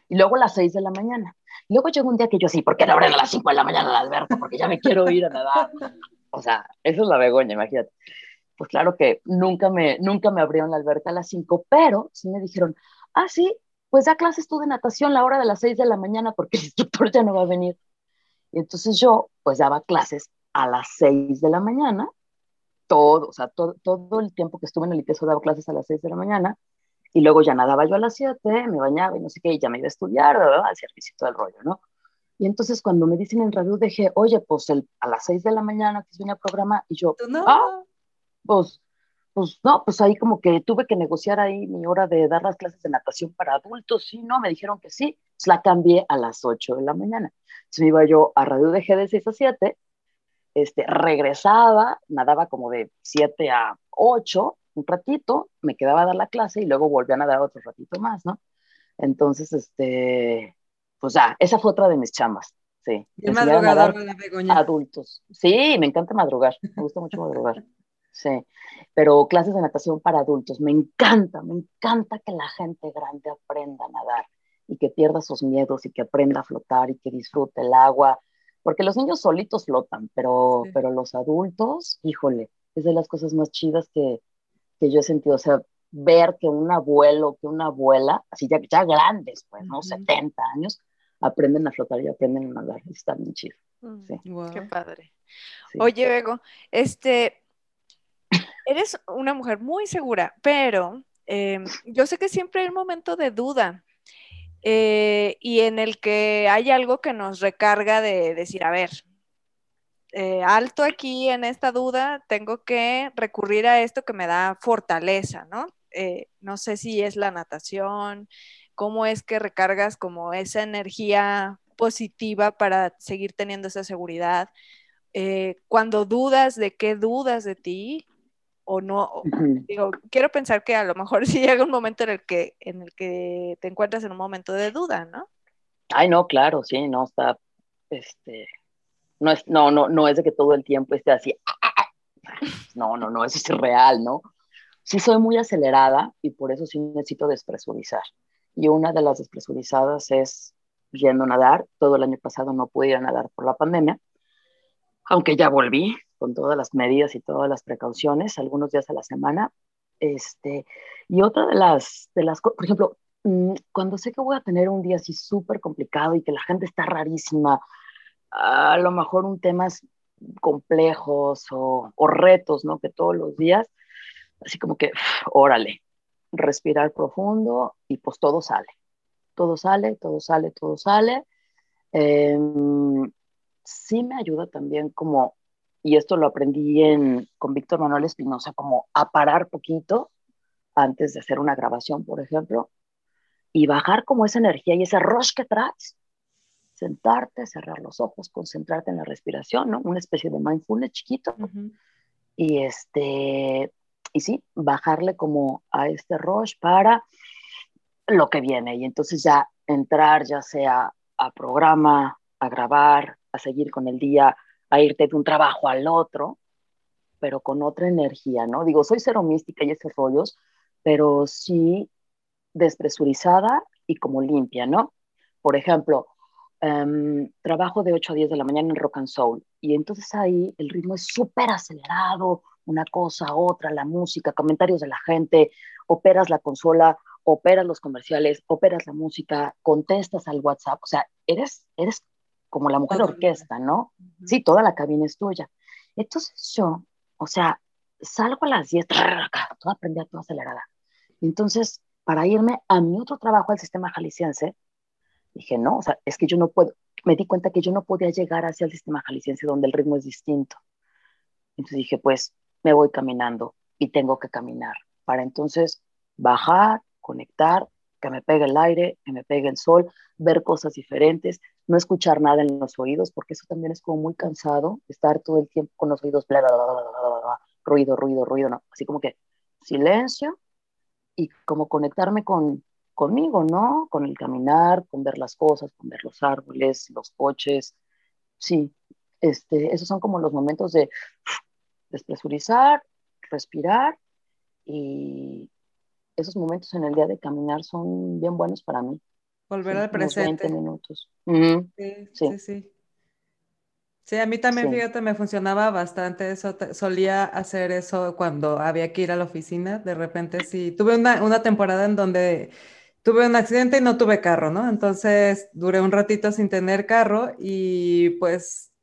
Speaker 1: Y luego a las 6 de la mañana. Luego llegó un día que yo así, ¿por qué no abren a las 5 de la mañana la alberca? Porque ya me quiero ir a nadar. O sea, eso es la begoña, imagínate. Pues claro que nunca me, nunca me abrieron la alberca a las 5, pero sí me dijeron, ah, sí, pues da clases tú de natación la hora de las 6 de la mañana porque el instructor ya no va a venir. Y entonces yo, pues daba clases a las 6 de la mañana, todo, o sea, todo, todo el tiempo que estuve en el ITESO daba clases a las 6 de la mañana, y luego ya nadaba yo a las 7, me bañaba y no sé qué, y ya me iba a estudiar, al servicio del rollo, ¿no? Y entonces cuando me dicen en radio dije, oye, pues el, a las 6 de la mañana que viene el programa, y yo,
Speaker 3: no.
Speaker 1: ah, pues, pues no, pues ahí como que tuve que negociar ahí mi hora de dar las clases de natación para adultos, sí, no, me dijeron que sí, pues la cambié a las 8 de la mañana. Entonces me iba yo a radio DG de 6 a 7, este, regresaba, nadaba como de 7 a 8, un ratito, me quedaba a dar la clase y luego volví a nadar otro ratito más, ¿no? Entonces, este, pues ya, esa fue otra de mis chamas, sí. Nadar
Speaker 3: madrugadora la Begoña.
Speaker 1: adultos. Sí, me encanta madrugar, me gusta mucho madrugar. Sí, pero clases de natación para adultos, me encanta, me encanta que la gente grande aprenda a nadar y que pierda sus miedos y que aprenda a flotar y que disfrute el agua, porque los niños solitos flotan, pero,
Speaker 3: Sí.
Speaker 1: pero los adultos, híjole, es de las cosas más chidas que, que yo he sentido, o sea, ver que un abuelo, que una abuela, así ya, ya grandes, pues, ¿no?
Speaker 3: Ujú.
Speaker 1: 70 años, aprenden a flotar y aprenden a nadar, está bien chido.
Speaker 2: Mm,
Speaker 1: Sí.
Speaker 2: Qué padre.
Speaker 1: sí.
Speaker 2: Oye, Bego, este, eres una mujer muy segura, pero eh, yo sé que siempre hay un momento de duda eh, y en el que hay algo que nos recarga de decir, a ver, eh, alto aquí en esta duda, tengo que recurrir a esto que me da fortaleza, ¿no? Eh, no sé si es la natación, cómo es que recargas como esa energía positiva para seguir teniendo esa seguridad. Cuando dudas de qué dudas de ti o no, o- digo, quiero pensar que a lo mejor sí llega un momento en el que, en el que te encuentras en un momento de duda, ¿no?
Speaker 1: Ay, no, claro, sí, no está, este, no es, no, no, no es de que todo el tiempo esté así, ah, ah, ah. no, no, no, eso es irreal, ¿no? Sí soy muy acelerada y por eso sí necesito despresurizar. y una de las despresurizadas es yendo a nadar. Todo el año pasado no pude ir a nadar por la pandemia, aunque ya volví con todas las medidas y todas las precauciones, algunos días a la semana. Este, y otra de las, de las por ejemplo, mm, cuando sé que voy a tener un día así súper complicado y que la gente está rarísima, a lo mejor un temas complejos o, o retos, ¿no? Que todos los días, así como que, órale, respirar profundo y pues todo sale. Todo sale, todo sale, todo sale. Em, sí me ayuda también como, y esto lo aprendí en, con Víctor Manuel Espinosa, como a parar poquito antes de hacer una grabación, por ejemplo, y bajar como esa energía y ese rush que traes. Sentarte, cerrar los ojos, concentrarte en la respiración, ¿no? Una especie de mindfulness chiquito. Y este, y sí, bajarle como a este rush para lo que viene y entonces ya entrar ya sea a programa, a grabar, a seguir con el día, a irte de un trabajo al otro, pero con otra energía, ¿no? Digo, soy cero mística y esos rollos, pero sí despresurizada y como limpia, ¿no? Por ejemplo, em, trabajo de 8 a 10 de la mañana en rock and soul y entonces ahí el ritmo es súper acelerado, una cosa, otra, la música, comentarios de la gente, operas la consola, operas los comerciales, operas la música, contestas al WhatsApp, o sea, eres, eres como la mujer orquesta, ¿no? Sí, toda la cabina es tuya. Entonces yo, o sea, salgo a las 10, toda prendida, toda acelerada. Entonces, para irme a mi otro trabajo al sistema jalisciense, dije, no, o sea, es que yo no puedo, me di cuenta que yo no podía llegar hacia el sistema jalisciense donde el ritmo es distinto. Entonces dije, pues me voy caminando y tengo que caminar para entonces bajar, conectar, que me pegue el aire, que me pegue el sol, ver cosas diferentes, no escuchar nada en los oídos, porque eso también es como muy cansado, estar todo el tiempo con los oídos, bla, bla, bla, ruido, ruido, ruido, no, así como que silencio y como conectarme con conmigo, ¿no? Con el caminar, con ver las cosas, con ver los árboles, los coches, sí, este, esos son como los momentos de despresurizar, respirar y esos momentos en el día de caminar son bien buenos para mí.
Speaker 3: Volver al presente.
Speaker 1: 20 minutos.
Speaker 3: sí, sí, sí, sí. a mí también, fíjate, me funcionaba bastante eso. Solía hacer eso cuando había que ir a la oficina. De repente, sí. Tuve una, una temporada en donde tuve un accidente y no tuve carro, ¿no? Entonces duré un ratito sin tener carro y pues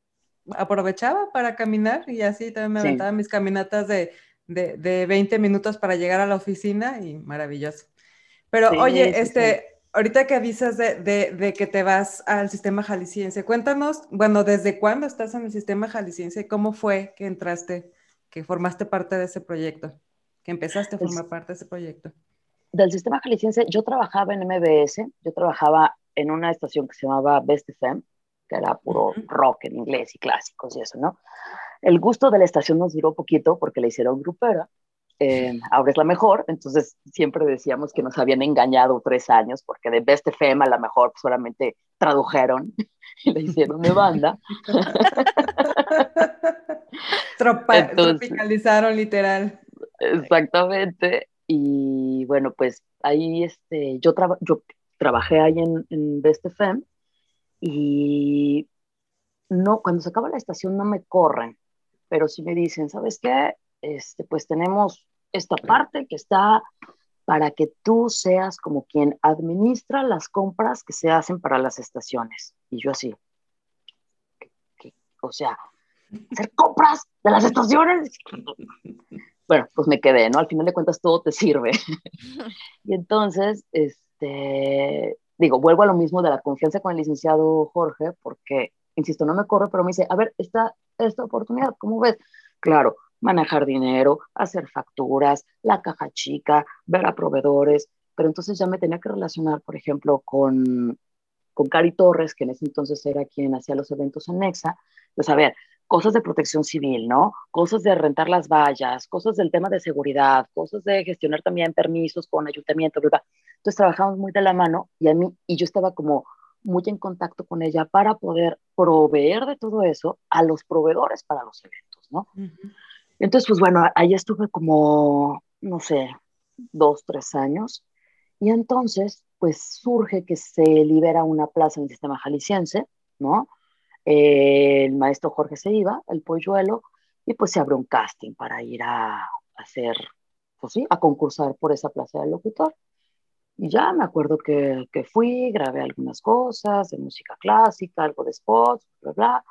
Speaker 3: aprovechaba para caminar y así también me aventaba mis caminatas de, de, 20 minutos para llegar a la oficina y maravilloso. Pero oye, este, ahorita que avisas de, de, que te vas al sistema jalisciense, cuéntanos, bueno, ¿desde cuándo estás en el sistema jalisciense? ¿Cómo fue que entraste, que formaste parte de ese proyecto, que empezaste a formar parte de ese proyecto?
Speaker 1: Del sistema jalisciense, yo trabajaba en MBS, yo trabajaba en una estación que se llamaba Best FM, que era puro rock en inglés y clásicos y eso, ¿no? El gusto de la estación nos duró poquito porque la hicieron grupera, eh, ahora es la mejor, entonces siempre decíamos que nos habían engañado tres años porque de Best FM a la mejor solamente tradujeron y la hicieron de banda.
Speaker 3: tropicalizaron literal.
Speaker 1: Exactamente. Y bueno, pues ahí este, yo, yo trabajé ahí en, en Best FM y no, cuando se acaba la estación no me corren, pero sí me dicen, ¿sabes qué? Este, pues tenemos esta parte que está para que tú seas como quien administra las compras que se hacen para las estaciones. Y yo así, o sea, hacer compras de las estaciones. Bueno, pues me quedé, ¿no? Al final de cuentas todo te sirve. y entonces, este, digo, vuelvo a lo mismo de la confianza con el licenciado Jorge, porque, insisto, no me corre, pero me dice, a ver, esta, esta oportunidad, ¿cómo ves? Claro, manejar dinero, hacer facturas, la caja chica, ver a proveedores, pero entonces ya me tenía que relacionar, por ejemplo, con, con Cari Torres, que en ese entonces era quien hacía los eventos en Nexa, pues a ver, cosas de protección civil, ¿no? Cosas de rentar las vallas, cosas del tema de seguridad, cosas de gestionar también permisos con ayuntamiento, ¿verdad? Entonces trabajamos muy de la mano y a mí, y yo estaba como muy en contacto con ella para poder proveer de todo eso a los proveedores para los eventos, ¿no? Entonces, pues bueno, ahí estuve como, no sé, dos, tres años. Y entonces, pues surge que se libera una plaza en el sistema jalisciense, ¿no? El maestro Jorge se iba, el polluelo, y pues se abrió un casting para ir a, hacer, pues sí, a concursar por esa plaza de locutor. Y ya me acuerdo que, que, fui, grabé algunas cosas de música clásica, algo de spots, bla, bla,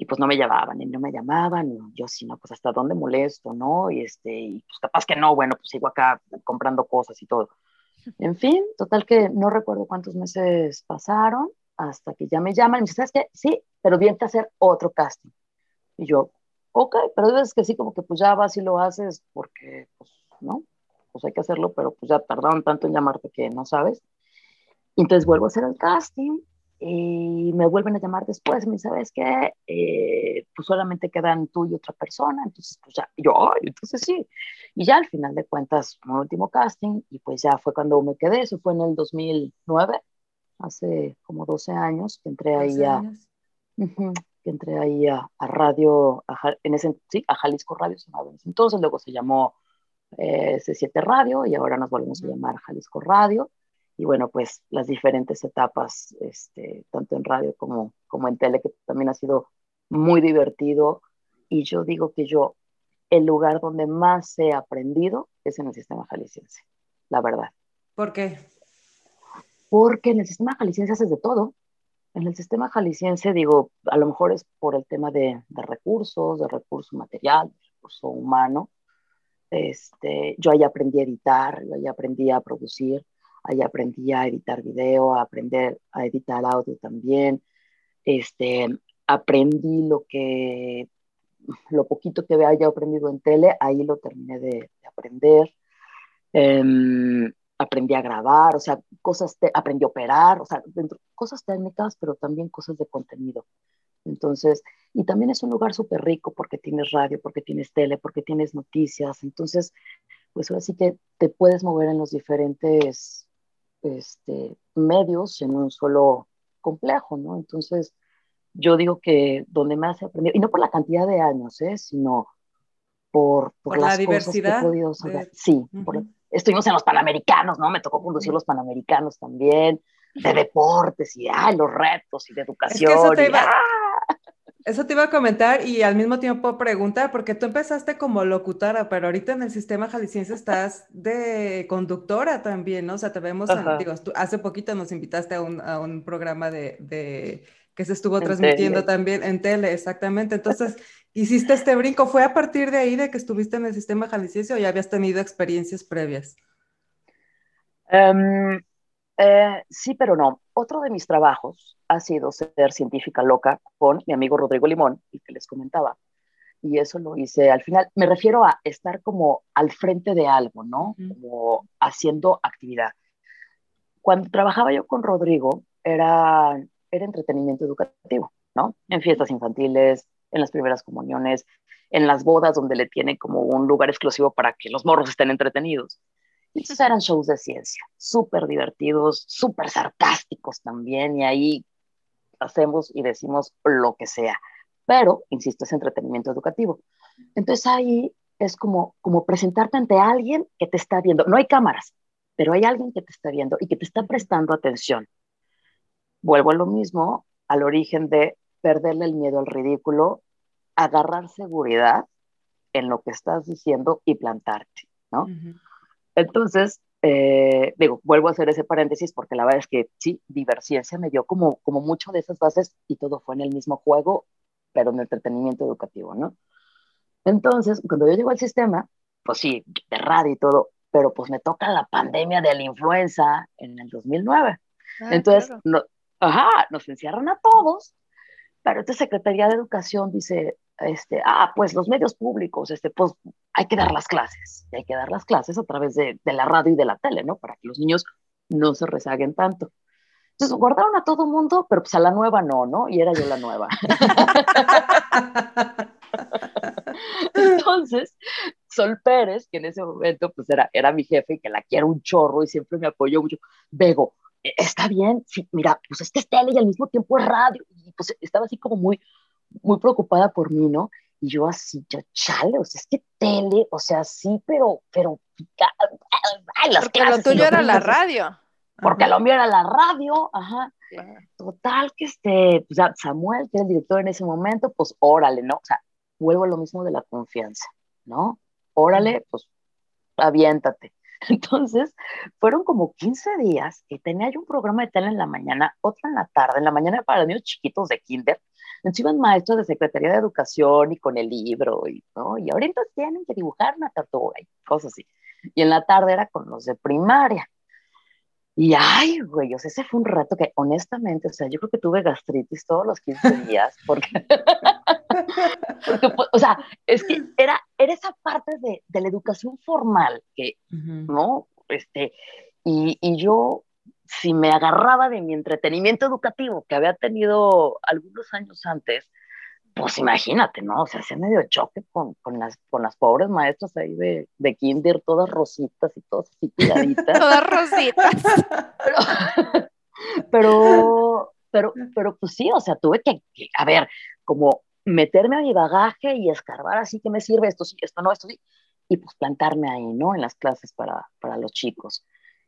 Speaker 1: y pues no me llamaban, y no me llamaban, y yo sí, no, pues hasta dónde molesto, ¿no? Y este, y pues capaz que no, bueno, pues sigo acá comprando cosas y todo. En fin, total que no recuerdo cuántos meses pasaron hasta que ya me llaman y me dicen, ¿sabes qué? Sí, pero viene a hacer otro casting. Y yo, ok, pero es que sí, como que pues ya vas y lo haces porque, pues, ¿no? Pues hay que hacerlo, pero pues ya tardaron tanto en llamarte que no sabes. Y entonces vuelvo a hacer el casting y me vuelven a llamar después, me ¿sabes qué? Eh, pues solamente quedan tú y otra persona, entonces pues ya, yo, entonces sí. Y ya al final de cuentas, un último casting y pues ya fue cuando me quedé, eso fue en el 2009, hace como 12 años que entré ahí a... que entré ahí a, radio, en ese, sí, a Jalisco Radio entonces, luego se llamó eh, C7 Radio y ahora nos volvemos a llamar Jalisco Radio y bueno, pues las diferentes etapas, este, tanto en radio como, como en tele, que también ha sido muy divertido. Y yo digo que yo, el lugar donde más he aprendido es en el sistema jalisciense, la verdad.
Speaker 3: ¿Por qué?
Speaker 1: Porque en el sistema jalisciense haces de todo. En el sistema jalisciense, digo, a lo mejor es por el tema de, de recursos, de recurso material, de recurso humano. Este, yo ahí aprendí a editar, yo ahí aprendí a producir, Ahí aprendí a editar video, a aprender a editar audio también. Este, aprendí lo que, lo poquito que haya aprendido en tele, ahí lo terminé de, aprender. Em, aprendí a grabar, o sea, cosas, aprendí a operar, o sea, cosas técnicas, pero también cosas de contenido. Entonces, y también es un lugar súper rico porque tienes radio, porque tienes tele, porque tienes noticias. Entonces, pues ahora sí que te puedes mover en los diferentes este, medios en un solo complejo, ¿no? Entonces, yo digo que donde más he aprendido, y no por la cantidad de años, ¿eh? sino por,
Speaker 3: por, la diversidad.
Speaker 1: Sí, estuvimos en los Panamericanos, ¿no? Me tocó conducir los Panamericanos también, de deportes y ay, los retos y de educación.
Speaker 3: Eso te iba a comentar y al mismo tiempo preguntar, porque tú empezaste como locutora, pero ahorita en el sistema jalisciense estás de conductora también, ¿no? O sea, te vemos, digo, hace poquito nos invitaste a un, a un programa de, de, que se estuvo transmitiendo también en tele, exactamente. Entonces, hiciste este brinco. ¿Fue a partir de ahí de que estuviste en el sistema jalisciense o ya habías tenido experiencias previas?
Speaker 1: Um, eh, sí, pero no. Otro de mis trabajos ha sido ser científica loca con mi amigo Rodrigo Limón, el que les comentaba. Y eso lo hice al final. Me refiero a estar como al frente de algo, ¿no? Como haciendo actividad. Cuando trabajaba yo con Rodrigo, era, era entretenimiento educativo, ¿no? En fiestas infantiles, en las primeras comuniones, en las bodas donde le tiene como un lugar exclusivo para que los morros estén entretenidos. Esos eran shows de ciencia, súper divertidos, súper sarcásticos también, y ahí hacemos y decimos lo que sea. Pero, insisto, es entretenimiento educativo. Entonces ahí es como, como presentarte ante alguien que te está viendo. No hay cámaras, pero hay alguien que te está viendo y que te está prestando atención. Vuelvo a lo mismo, al origen de perderle el miedo al ridículo, agarrar seguridad en lo que estás diciendo y plantarte, ¿no? Entonces, eh, digo, vuelvo a hacer ese paréntesis porque la verdad es que sí, Diverciencia me dio como, como mucho de esas bases y todo fue en el mismo juego, pero en entretenimiento educativo, ¿no? Entonces, cuando yo llego al sistema, pues sí, de radio y todo, pero pues me toca la pandemia de la influenza en el 2009. Ah, entonces, no, ajá, nos encierran a todos, pero esta Secretaría de Educación dice, este, ah, pues los medios públicos, este, pues hay que dar las clases, hay que dar las clases a través de, de, la radio y de la tele, ¿no? Para que los niños no se rezaguen tanto. Entonces guardaron a todo mundo, pero pues a la nueva no, ¿no? Y era yo la nueva. Entonces, Sol Pérez, que en ese momento pues era, era mi jefe y que la quiero un chorro y siempre me apoyó mucho, Bego, e, está bien, sí, mira, pues este es tele y al mismo tiempo es radio, y pues estaba así como muy, muy preocupada por mí, ¿no? Y yo así, yo, chale, o sea, es que tele, o sea, sí, pero, pero,
Speaker 2: ay, las Porque lo tuyo era la radio.
Speaker 1: porque lo mío era la radio, ajá. Total, que este, pues, Samuel, que era el director en ese momento, pues órale, ¿no? O sea, vuelvo a lo mismo de la confianza, ¿no? Órale, pues aviéntate. Entonces, fueron como 15 días que tenía yo un programa de tele en la mañana, otro en la tarde, en la mañana para los niños chiquitos de kinder. Entonces iban maestros de Secretaría de Educación y con el libro, y, ¿no? y ahorita tienen que dibujar una tortuga y cosas así. Y en la tarde era con los de primaria. Y ay, güey, o sea, ese fue un rato que honestamente, o sea, yo creo que tuve gastritis todos los 15 días, porque, porque o sea, es que era, era esa parte de, de la educación formal que, ¿no? Este, y, y yo, si me agarraba de mi entretenimiento educativo que había tenido algunos años antes, pues imagínate, ¿no? O sea, hacía medio choque con, con, las, con las pobres maestras ahí de, de kinder, todas rositas y todas así tiraditas.
Speaker 2: todas rositas.
Speaker 1: Pero, pero, pero, pues sí, o sea, tuve que, a ver, como meterme a mi bagaje y escarbar así que me sirve esto sí, esto no, esto sí, y pues plantarme ahí, ¿no? En las clases para, para los chicos.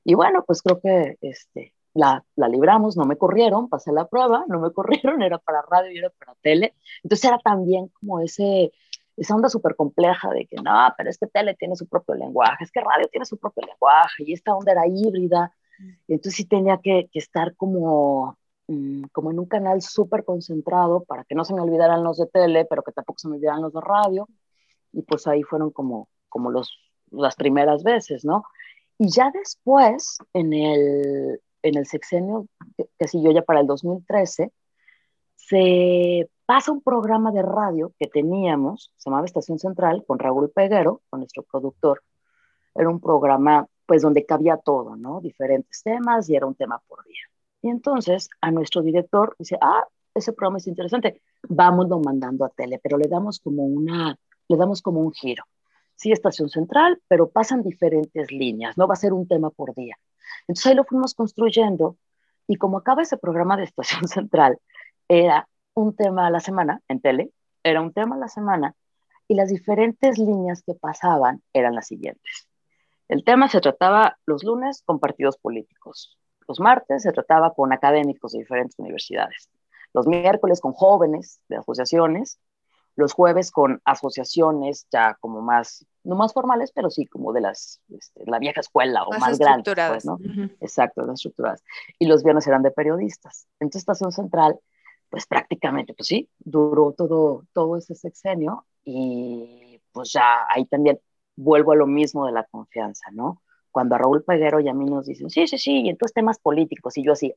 Speaker 1: Y bueno, pues creo que este, la, la, libramos, no me corrieron, pasé la prueba, no me corrieron, era para radio y era para tele. Entonces era también como ese, esa onda súper compleja de que no, pero es que tele tiene su propio lenguaje, es que radio tiene su propio lenguaje y esta onda era híbrida. Y entonces sí tenía que, que estar como, mm, como en un canal súper concentrado para que no se me olvidaran los de tele, pero que tampoco se me olvidaran los de radio. Y pues ahí fueron como, como los, las primeras veces, ¿no? Y ya después, en el, en el sexenio que siguió ya para el 2013, se pasa un programa de radio que teníamos, se llamaba Estación Central, con Raúl Peguero, con nuestro productor. Era un programa, pues, donde cabía todo, ¿no? Diferentes temas y era un tema por día. Y entonces a nuestro director dice, ah, ese programa es interesante, vámonos mandando a tele, pero le damos como una, le damos como un giro. Sí, Estación Central, pero pasan diferentes líneas, no va a ser un tema por día. Entonces ahí lo fuimos construyendo y como acaba ese programa de Estación Central, era un tema a la semana en tele, era un tema a la semana y las diferentes líneas que pasaban eran las siguientes. El tema se trataba los lunes con partidos políticos, los martes se trataba con académicos de diferentes universidades, los miércoles con jóvenes de asociaciones los jueves con asociaciones ya como más, no más formales, pero sí como de las, este, la vieja escuela o más, grandes. Pues, ¿no? Exacto, más estructuradas. Y los viernes eran de periodistas. Entonces, Estación Central, pues prácticamente, pues sí, duró todo, todo ese sexenio y pues ya ahí también vuelvo a lo mismo de la confianza, ¿no? Cuando a Raúl Peguero y a mí nos dicen, sí, sí, sí, y entonces temas políticos, y yo así,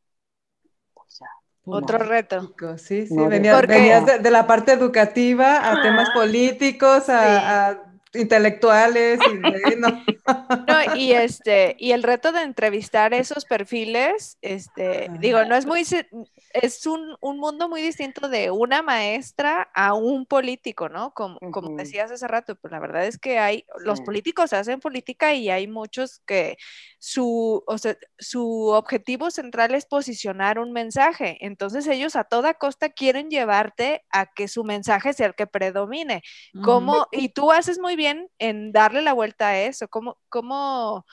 Speaker 1: o sea,
Speaker 2: otro reto.
Speaker 3: Sí, sí, venías, de, la parte educativa a temas políticos, a, intelectuales y, no.
Speaker 2: y este y el reto de entrevistar esos perfiles este digo no es muy es un, mundo muy distinto de una maestra a un político no como, como decías hace rato pues la verdad es que hay los políticos hacen política y hay muchos que su o sea, su objetivo central es posicionar un mensaje. Entonces ellos a toda costa quieren llevarte a que su mensaje sea el que predomine. Como y tú haces muy bien en darle la vuelta a eso? ¿Cómo, cómo,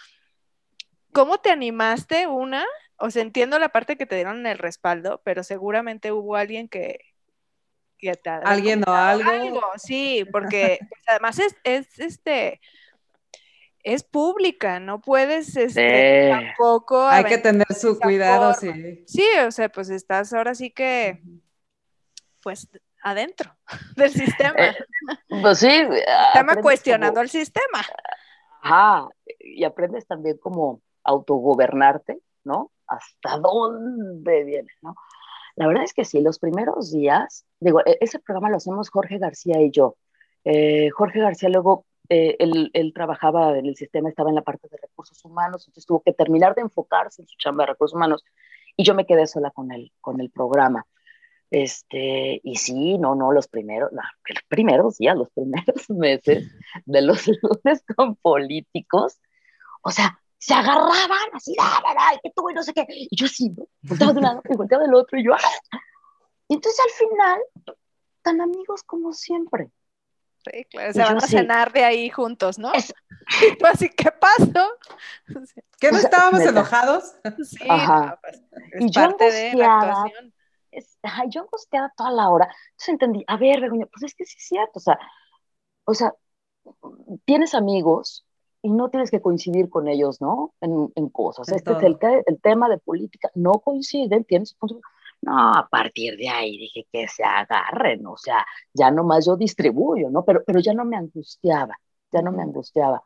Speaker 2: cómo te animaste una? O sea, entiendo la parte que te dieron en el respaldo, pero seguramente hubo alguien que,
Speaker 3: alguien o algo.
Speaker 2: Sí, porque pues, además es, es, este es pública, no puedes este, tampoco.
Speaker 3: Hay que tener su cuidado, sí.
Speaker 2: Sí, o sea, pues estás ahora sí que, pues adentro del sistema. Eh,
Speaker 1: pues sí.
Speaker 2: Estamos cuestionando el sistema.
Speaker 1: Ajá, y aprendes también como autogobernarte, ¿no? Hasta dónde vienes, ¿no? La verdad es que sí, los primeros días, digo, e-, ese programa lo hacemos Jorge García y yo. Eh, Jorge García luego, eh, él, él, trabajaba en el sistema, estaba en la parte de recursos humanos, entonces tuvo que terminar de enfocarse en su chamba de recursos humanos y yo me quedé sola con el, con el programa. Este, y sí, no, no, los primeros, los primeros días, los primeros meses de los lunes con políticos, o sea, se agarraban así, ay, que tú y no sé qué, y yo así, ¿no? volteaba de un lado y volteaba del otro, y yo, ¡ah! y entonces al final, tan amigos como siempre.
Speaker 2: Sí, claro, se van a cenar de ahí juntos, ¿no? así, ¿qué pasó?
Speaker 3: ¿Que no estábamos enojados?
Speaker 2: Sí, pues, es y parte de la actuación.
Speaker 1: Yo angustiada toda la hora. Entonces entendí, a ver, pues es que sí es cierto, o sea, o sea, tienes amigos y no tienes que coincidir con ellos, ¿no? En, en cosas. este es el, el, tema de política, no coinciden, tienes no, a partir de ahí dije que se agarren, o sea, ya nomás yo distribuyo, ¿no? Pero, pero ya no me angustiaba, ya no me angustiaba.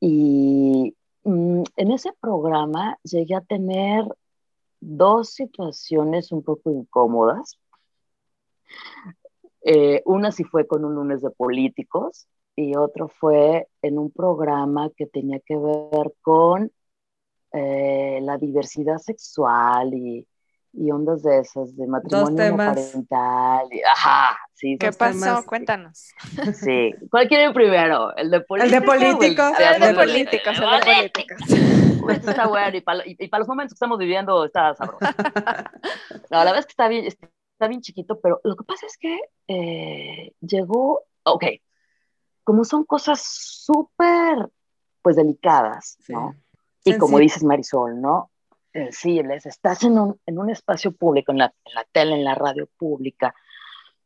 Speaker 1: Y mm, en ese programa llegué a tener dos situaciones un poco incómodas. Eh, una sí fue con un lunes de políticos y otro fue en un programa que tenía que ver con eh, la diversidad sexual y y ondas de esas, de matrimonio parental. ajá, sí.
Speaker 2: ¿Qué pasó? Cuéntanos.
Speaker 1: Sí. ¿Cuál quiere primero? ¿El de políticos?
Speaker 3: El de políticos.
Speaker 2: El, de políticos, el de políticos.
Speaker 1: Esto está bueno y para, y, para, los momentos que estamos viviendo está sabroso. la verdad es que está bien, está bien chiquito, pero lo que pasa es que eh, llegó, ok, como son cosas súper, pues, delicadas, ¿no? Y como dices Marisol, ¿no? sensibles, estás en un, en un espacio público, en la, en la, tele, en la radio pública,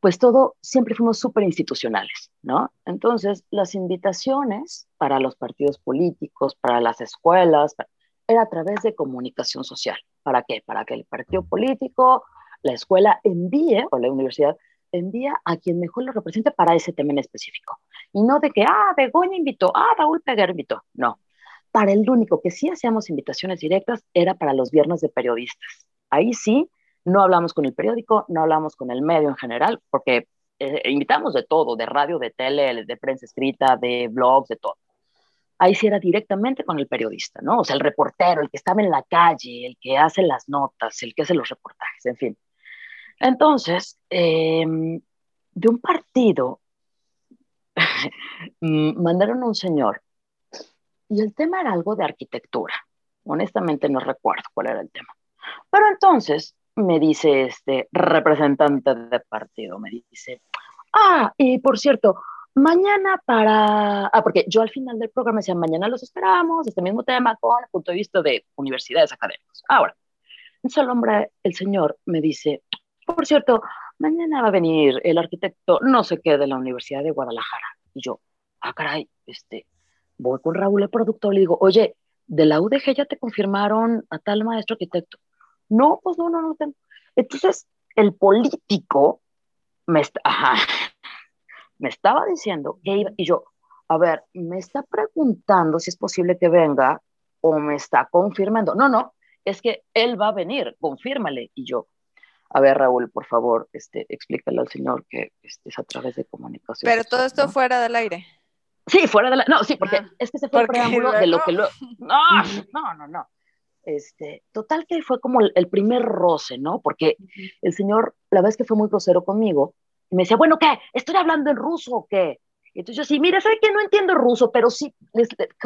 Speaker 1: pues todo, siempre fuimos súper institucionales, ¿no? Entonces, las invitaciones para los partidos políticos, para las escuelas, era a través de comunicación social. ¿Para qué? Para que el partido político, la escuela envíe, o la universidad, envía a quien mejor lo represente para ese tema en específico. Y no de que, ah, Begoña invitó, ah, Raúl Peguer invitó. No, para el único que sí hacíamos invitaciones directas era para los viernes de periodistas. Ahí sí, no hablamos con el periódico, no hablamos con el medio en general, porque eh, invitamos de todo, de radio, de tele, de prensa escrita, de blogs, de todo. Ahí sí era directamente con el periodista, ¿no? O sea, el reportero, el que estaba en la calle, el que hace las notas, el que hace los reportajes, en fin. Entonces, em, de un partido, mandaron a un señor y el tema era algo de arquitectura. Honestamente no recuerdo cuál era el tema. Pero entonces me dice este representante de partido, me dice, ah, y por cierto, mañana para, ah, porque yo al final del programa decía, mañana los esperamos, este mismo tema con el punto de vista de universidades académicas. Ahora, entonces el hombre, el señor, me dice, por cierto, mañana va a venir el arquitecto no sé qué de la Universidad de Guadalajara. Y yo, ah, caray, este, voy con Raúl, el productor, le digo, oye, de la UDG ya te confirmaron a tal maestro arquitecto. No, pues no, no, no tengo. Entonces, el político me, me estaba diciendo que iba, y yo, a ver, me está preguntando si es posible que venga o me está confirmando. No, no, es que él va a venir, confírmale. Y yo, a ver, Raúl, por favor, este, explícale al señor que este, es a través de comunicación.
Speaker 2: Pero todo esto fuera del aire.
Speaker 1: Sí, fuera de la. No, sí, porque ah, es que se fue el preámbulo de lo que lo. No, no, no, no. Este, total que fue como el, primer roce, ¿no? Porque el señor, la vez que fue muy grosero conmigo, me decía, bueno, ¿qué? ¿Estoy hablando en ruso o qué? Y entonces yo sí, mira, ¿sabe que no entiendo ruso? Pero sí,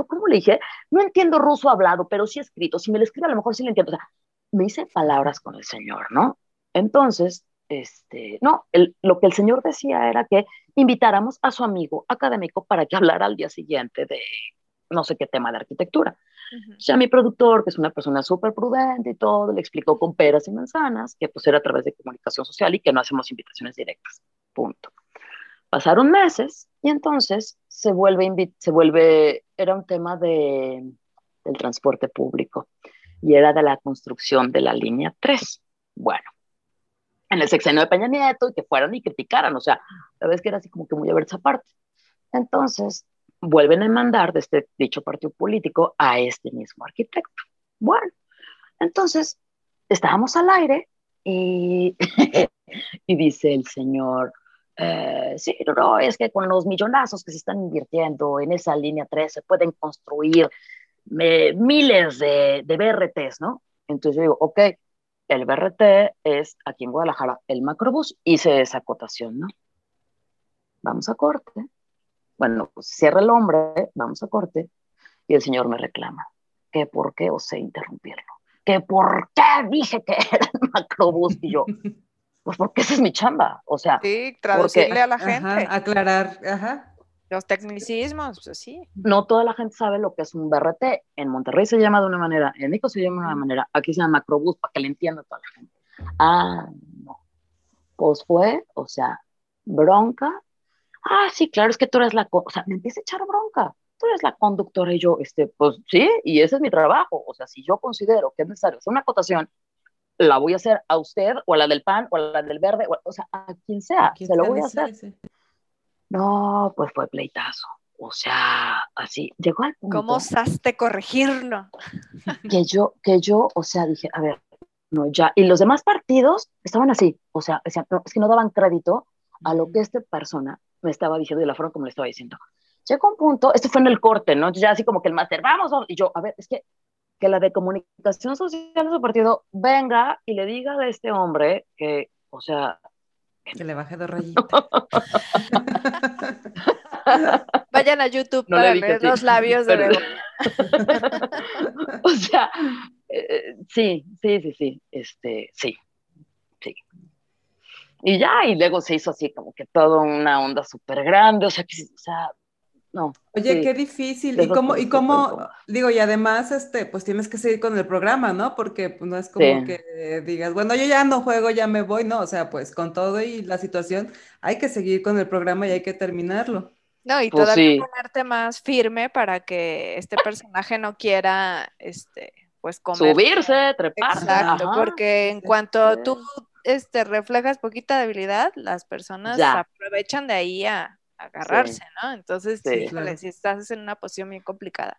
Speaker 1: ¿cómo le dije? No entiendo ruso hablado, pero sí escrito. Si me lo escribe, a lo mejor sí lo entiendo. O sea, me hice palabras con el señor, ¿no? Entonces, este, no, lo que el señor decía era que invitáramos a su amigo académico para que hablara al día siguiente de no sé qué tema de arquitectura. O sea, mi productor, que es una persona súper prudente y todo, le explicó con peras y manzanas que pues era a través de comunicación social y que no hacemos invitaciones directas. Punto. Pasaron meses y entonces se vuelve, se vuelve, era un tema de, del transporte público y era de la construcción de la línea 3. Bueno, en el sexenio de Peña Nieto y que fueran y criticaran, o sea, la vez que era así como que muy a ver esa parte. Entonces, vuelven a mandar de este dicho partido político a este mismo arquitecto. Bueno, entonces, estábamos al aire y, y dice el señor, eh, sí, no, es que con los millonazos que se están invirtiendo en esa línea 3 se pueden construir eh, miles de, de BRTs, ¿no? Entonces yo digo, ok, el BRT es aquí en Guadalajara el macrobús. Hice esa acotación, ¿no? Vamos a corte. Bueno, pues cierra el hombre, vamos a corte. Y el señor me reclama que por qué osé interrumpirlo. Que por qué dije que era el macrobús. Y yo, Pues porque esa es mi chamba, o sea.
Speaker 2: Sí, traducirle a la gente.
Speaker 3: aclarar, ajá.
Speaker 2: Los tecnicismos, pues sí.
Speaker 1: No toda la gente sabe lo que es un BRT. En Monterrey se llama de una manera, en México se llama de una manera, aquí se llama macrobús, para que le entienda toda la gente. Ah, no. Pues fue, o sea, bronca. Ah, sí, claro, es que tú eres la, o sea, me empieza a echar bronca. Tú eres la conductora y yo, este, pues sí, y ese es mi trabajo. O sea, si yo considero que es necesario hacer una acotación, la voy a hacer a usted o a la del pan o a la del verde, o, sea, a quien sea, se lo voy a hacer. No, pues fue pleitazo. O sea, así, llegó al punto.
Speaker 2: ¿Cómo osaste corregirlo?
Speaker 1: Que yo, que yo, o sea, dije, a ver, no, ya. Y los demás partidos estaban así, o sea, es que no daban crédito a lo que esta persona me estaba diciendo de la forma como le estaba diciendo. Llegó un punto, esto fue en el corte, ¿no? Ya así como que el máster, vamos, vamos. Y yo, a ver, es que, que la de comunicación social de su partido venga y le diga a este hombre que, o sea,
Speaker 3: que le baje dos rayitas.
Speaker 2: Vayan a YouTube para ver los labios de
Speaker 1: O sea, eh, sí, sí, sí, sí, este, sí, sí. Y ya, y luego se hizo así como que toda una onda súper grande, o sea, que, o sea, no.
Speaker 3: Oye, qué difícil. ¿Y cómo, y cómo, digo, y además, este, pues tienes que seguir con el programa, ¿no? Porque pues, no es como que digas, bueno, yo ya no juego, ya me voy, no, o sea, pues con todo y la situación, hay que seguir con el programa y hay que terminarlo.
Speaker 2: No, y pues todavía ponerte más firme para que este personaje no quiera, este, pues comer.
Speaker 1: Subirse, trepar.
Speaker 2: Exacto, porque en cuanto tú este, reflejas poquita debilidad, las personas aprovechan de ahí a, agarrarse, ¿no? Entonces, sí, si estás en una posición bien complicada.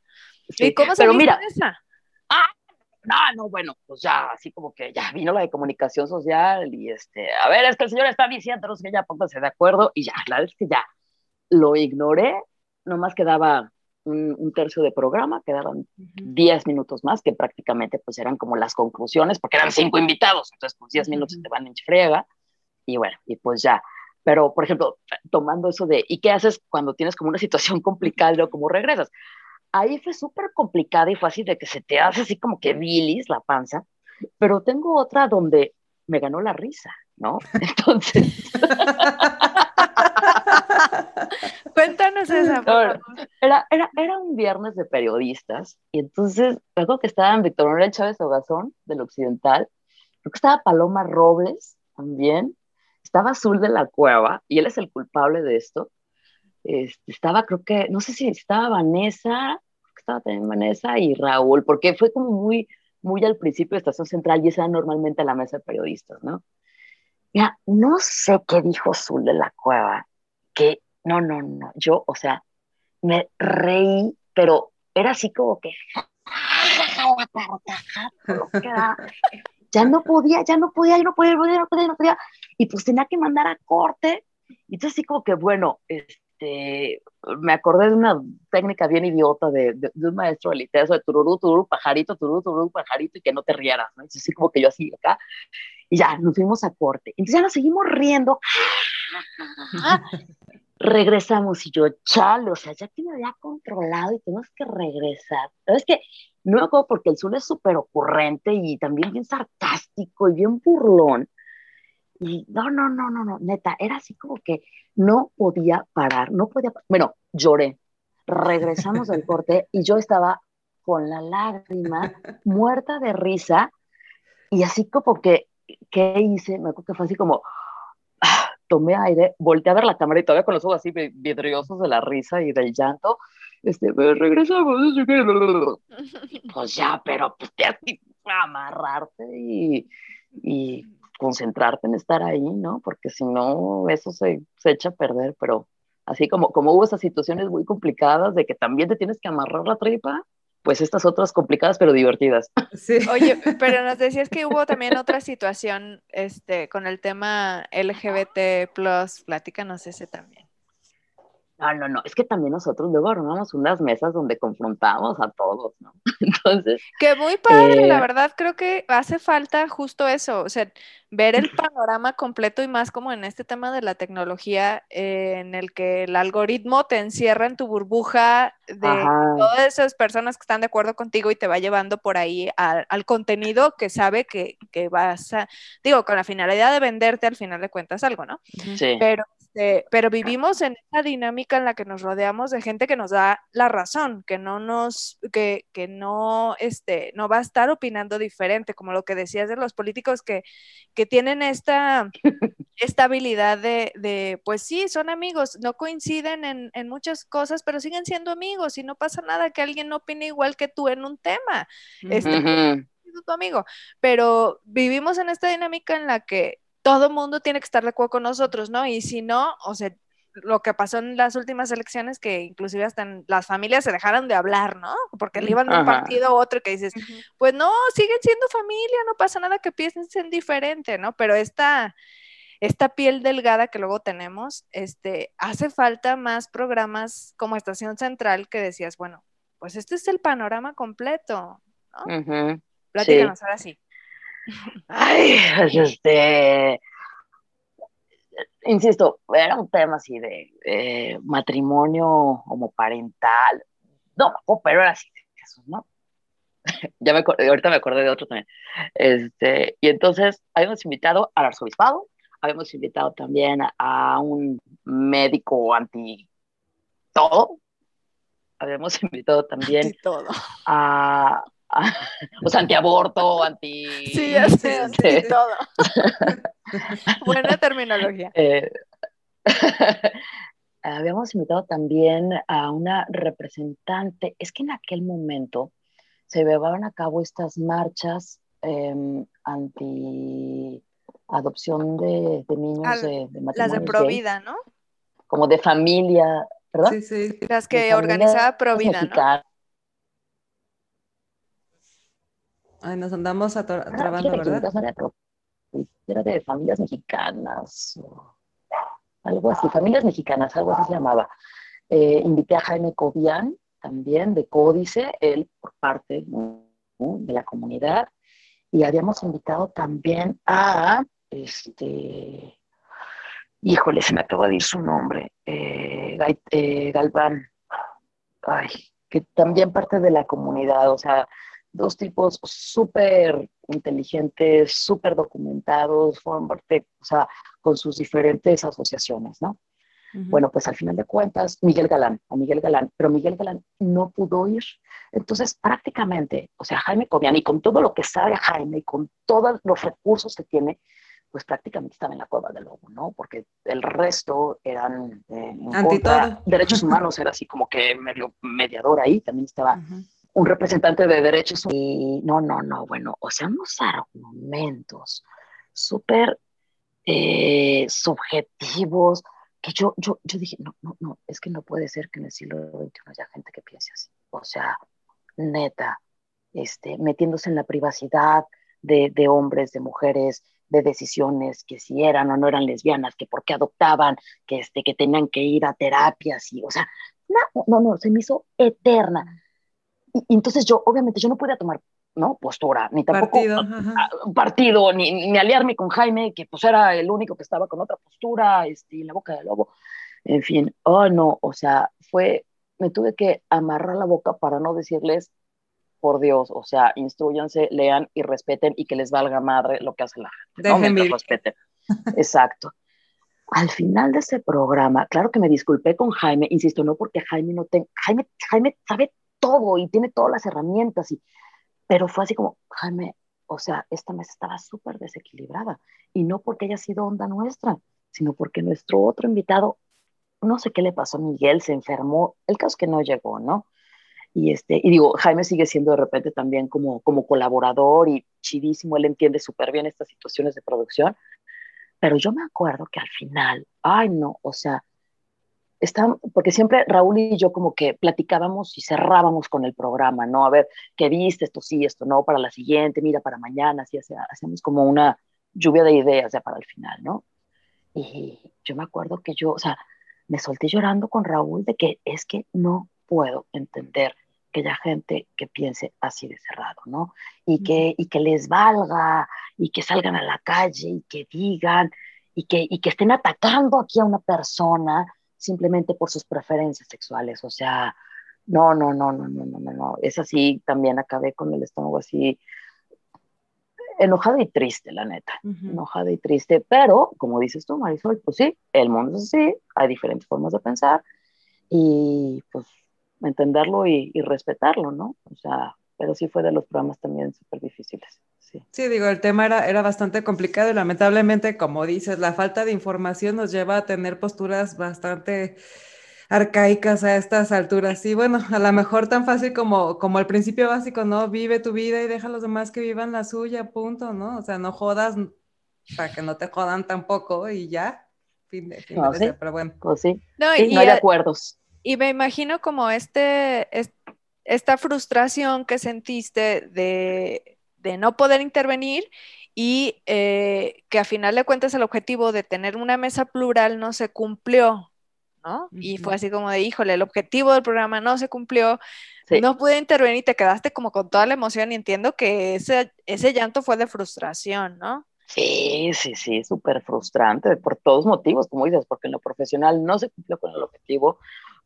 Speaker 2: ¿Y cómo se mira, esa?
Speaker 1: Ah, no, no, bueno, pues ya, así como que ya vino la de comunicación social y este, a ver, es que el señor está diciendo, no sé qué, ya pónganse de acuerdo y ya, claro, es que ya lo ignoré, nomás quedaba un, tercio de programa, quedaban 10 minutos más, que prácticamente pues eran como las conclusiones, porque eran cinco invitados, entonces pues 10 minutos te van en frega, y bueno, y pues ya, pero, por ejemplo, tomando eso de, ¿y qué haces cuando tienes como una situación complicada o cómo regresas? Ahí fue súper complicada y fácil de que se te hace así como que bilis la panza, pero tengo otra donde me ganó la risa, ¿no? Entonces...
Speaker 2: Cuéntanos esa.
Speaker 1: Era viernes de periodistas y entonces recuerdo que estaban Víctor Manuel Chávez Ogazón del Occidental, creo que estaba Paloma Robles también, estaba Azul de la Cueva, y él es el culpable de esto. Este, estaba, creo que, no sé si estaba Vanessa, estaba también Vanessa y Raúl, porque fue como muy, muy al principio de Estación Central y esa normalmente la mesa de periodistas, ¿no? Ya, no sé qué dijo Azul de la Cueva, que no, no, no, yo, o sea, me reí, pero era así como que ya no podía, ya no podía, ya no podía, no podía, no podía, no podía. Y pues tenía que mandar a corte. Y entonces así como que, bueno, este, me acordé de una técnica bien idiota de, de, un maestro de eso de tururú, tururú, pajarito, tururú, tururú, pajarito, y que no te rieras, ¿no? Entonces así como que yo así acá, y ya, nos fuimos a corte. Entonces ya nos seguimos riendo. Regresamos y yo, chale, o sea, ya que me había controlado y tenemos que regresar. Pero es que no hago porque el sur es súper ocurrente y también bien sarcástico y bien burlón. Y no, no, no, no, no, neta, era así como que no podía parar, no podía, bueno, lloré. Regresamos al corte y yo estaba con la lágrima, muerta de risa, y así como que, ¿qué hice? Me acuerdo que fue así como, tomé aire, volteé a ver la cámara y todavía con los ojos así vidriosos de la risa y del llanto, este, regresamos, pues ya, pero pues te amarrarte y, y, concentrarte en estar ahí, ¿no? Porque si no, eso se, se echa a perder, pero así como, como hubo esas situaciones muy complicadas de que también te tienes que amarrar la tripa, pues estas otras complicadas pero divertidas.
Speaker 2: Sí. Oye, pero nos decías que hubo también otra situación este, con el tema LGBT+, platícanos ese también.
Speaker 1: No, no, no, es que también nosotros luego armamos unas mesas donde confrontamos a todos, ¿no? Entonces.
Speaker 2: Que muy padre, la eh, verdad, creo que hace falta justo eso, o sea, ver el panorama completo y más como en este tema de la tecnología, eh, en el que el algoritmo te encierra en tu burbuja de todas esas personas que están de acuerdo contigo y te va llevando por ahí al contenido que sabe que, que, vas a, digo, con la finalidad de venderte al final de cuentas algo, ¿no?
Speaker 1: Sí.
Speaker 2: Pero este, pero vivimos en esa dinámica en la que nos rodeamos de gente que nos da la razón, que no nos, que, que no, este, no va a estar opinando diferente, como lo que decías de los políticos que, que tienen esta, esta habilidad de, de, pues sí, son amigos, no coinciden en, en, muchas cosas, pero siguen siendo amigos y no pasa nada que alguien no opine igual que tú en un tema. Este, tu amigo, pero vivimos en esta dinámica en la que todo el mundo tiene que estar de acuerdo con nosotros, ¿no? Y si no, o sea, lo que pasó en las últimas elecciones, que inclusive hasta las familias se dejaron de hablar, ¿no? Porque le iban de un partido a otro que dices, pues no, siguen siendo familia, no pasa nada que piensen diferente, ¿no? Pero esta, esta piel delgada que luego tenemos, este, hace falta más programas como Estación Central que decías, bueno, pues este es el panorama completo, ¿no? Platícanos ahora sí.
Speaker 1: Ay, este, insisto, era un tema así de eh, matrimonio homoparental. No, pero era así eso, ¿no? ya me ahorita me acordé de otro también. Este, y entonces habíamos invitado al arzobispado, habíamos invitado también a un médico anti todo, habíamos invitado también
Speaker 2: anti todo.
Speaker 1: a o sea, antiaborto, anti...
Speaker 2: Sí, ya sé, anti todo. Buena terminología.
Speaker 1: Eh, habíamos invitado también a una representante, es que en aquel momento se llevaban a cabo estas marchas em, anti adopción de, niños de, de
Speaker 2: Las de Provida, ¿no?
Speaker 1: Como de familia, ¿verdad?
Speaker 3: Sí, sí.
Speaker 2: Las que organizaba Provida, ¿no?
Speaker 3: Ay, nos andamos ah, trabando, ¿verdad?
Speaker 1: Era de familias mexicanas, algo así, familias mexicanas, algo así se llamaba. Eh, invité a Jaime Cobian, también de Códice, él por parte de la comunidad, y habíamos invitado también a, este, híjole, se me acaba de ir su nombre, eh, eh, Galván, ay, que también parte de la comunidad, o sea, dos tipos súper inteligentes, súper documentados, fueron parte, o sea, con sus diferentes asociaciones, ¿no? Bueno, pues al final de cuentas, Miguel Galán, a Miguel Galán, pero Miguel Galán no pudo ir. Entonces, prácticamente, o sea, Jaime Cobian, y con todo lo que sabe Jaime y con todos los recursos que tiene, pues prácticamente estaba en la cueva del lobo, ¿no? Porque el resto eran eh, derechos humanos, era así como que medio mediador ahí, también estaba un representante de derechos y no, no, no, bueno, o sea, unos argumentos súper eh, subjetivos que yo, yo, yo dije, no, no, no, es que no puede ser que en el siglo XXI haya gente que piense así. O sea, neta, este, metiéndose en la privacidad de, de hombres, de mujeres, de decisiones, que si eran o no eran lesbianas, que por qué adoptaban, que, este, que tenían que ir a terapias, y, o sea, no, no, no, se me hizo eterna. Y, entonces yo, obviamente, yo no podía tomar ¿no? postura, ni tampoco partido, ni, ni, aliarme con Jaime, que pues era el único que estaba con otra postura, este, en la boca del lobo. En fin, oh no, o sea, fue, me tuve que amarrar la boca para no decirles, por Dios, o sea, instruyanse, lean y respeten y que les valga madre lo que hace la gente. ¿no? Mientras respeten. Exacto. Al final de ese programa, claro que me disculpé con Jaime, insisto, no porque Jaime no tenga, Jaime, Jaime sabe todo y tiene todas las herramientas, y, pero fue así como, Jaime, o sea, esta mesa estaba súper desequilibrada y no porque haya sido onda nuestra, sino porque nuestro otro invitado, no sé qué le pasó a Miguel, se enfermó, el caso es que no llegó, ¿no? Y, este, y digo, Jaime sigue siendo de repente también como, como colaborador y chidísimo, él entiende súper bien estas situaciones de producción, pero yo me acuerdo que al final, ay no, o sea, está, porque siempre Raúl y yo como que platicábamos y cerrábamos con el programa, ¿no? A ver, ¿qué viste? Esto sí, esto no, para la siguiente, mira, para mañana, así, hacemos como una lluvia de ideas ya para el final, ¿no? Y yo me acuerdo que yo, o sea, me solté llorando con Raúl de que es que no puedo entender que haya gente que piense así de cerrado, ¿no? Y que, y que les valga, y que salgan a la calle, y que digan, y que, y que estén atacando aquí a una persona simplemente por sus preferencias sexuales. O sea, no, no, no, no, no, no, no, no. Es así, también acabé con el estómago así, enojado y triste, la neta. Enojado y triste. Pero, como dices tú, Marisol, pues sí, el mundo es así, hay diferentes formas de pensar. Y pues entenderlo y, respetarlo, ¿no? O sea, pero sí fue de los programas también súper difíciles. Sí.
Speaker 3: sí. digo, el tema era, era bastante complicado y lamentablemente, como dices, la falta de información nos lleva a tener posturas bastante arcaicas a estas alturas. Y bueno, a lo mejor tan fácil como, como el principio básico, ¿no? Vive tu vida y deja a los demás que vivan la suya, punto, ¿no? O sea, no jodas para que no te jodan tampoco y ya. Fin de, fin
Speaker 1: de
Speaker 3: pero bueno.
Speaker 1: Pues sí, no, y, no hay acuerdos.
Speaker 2: Y me imagino como este, esta frustración que sentiste de, no poder intervenir y eh, que a final de cuentas el objetivo de tener una mesa plural no se cumplió, ¿no? Y fue así como de, híjole, el objetivo del programa no se cumplió, no pude intervenir y te quedaste como con toda la emoción y entiendo que ese, ese llanto fue de frustración, ¿no?
Speaker 1: Sí, sí, sí, súper frustrante por todos motivos, como dices, porque en lo profesional no se cumplió con el objetivo,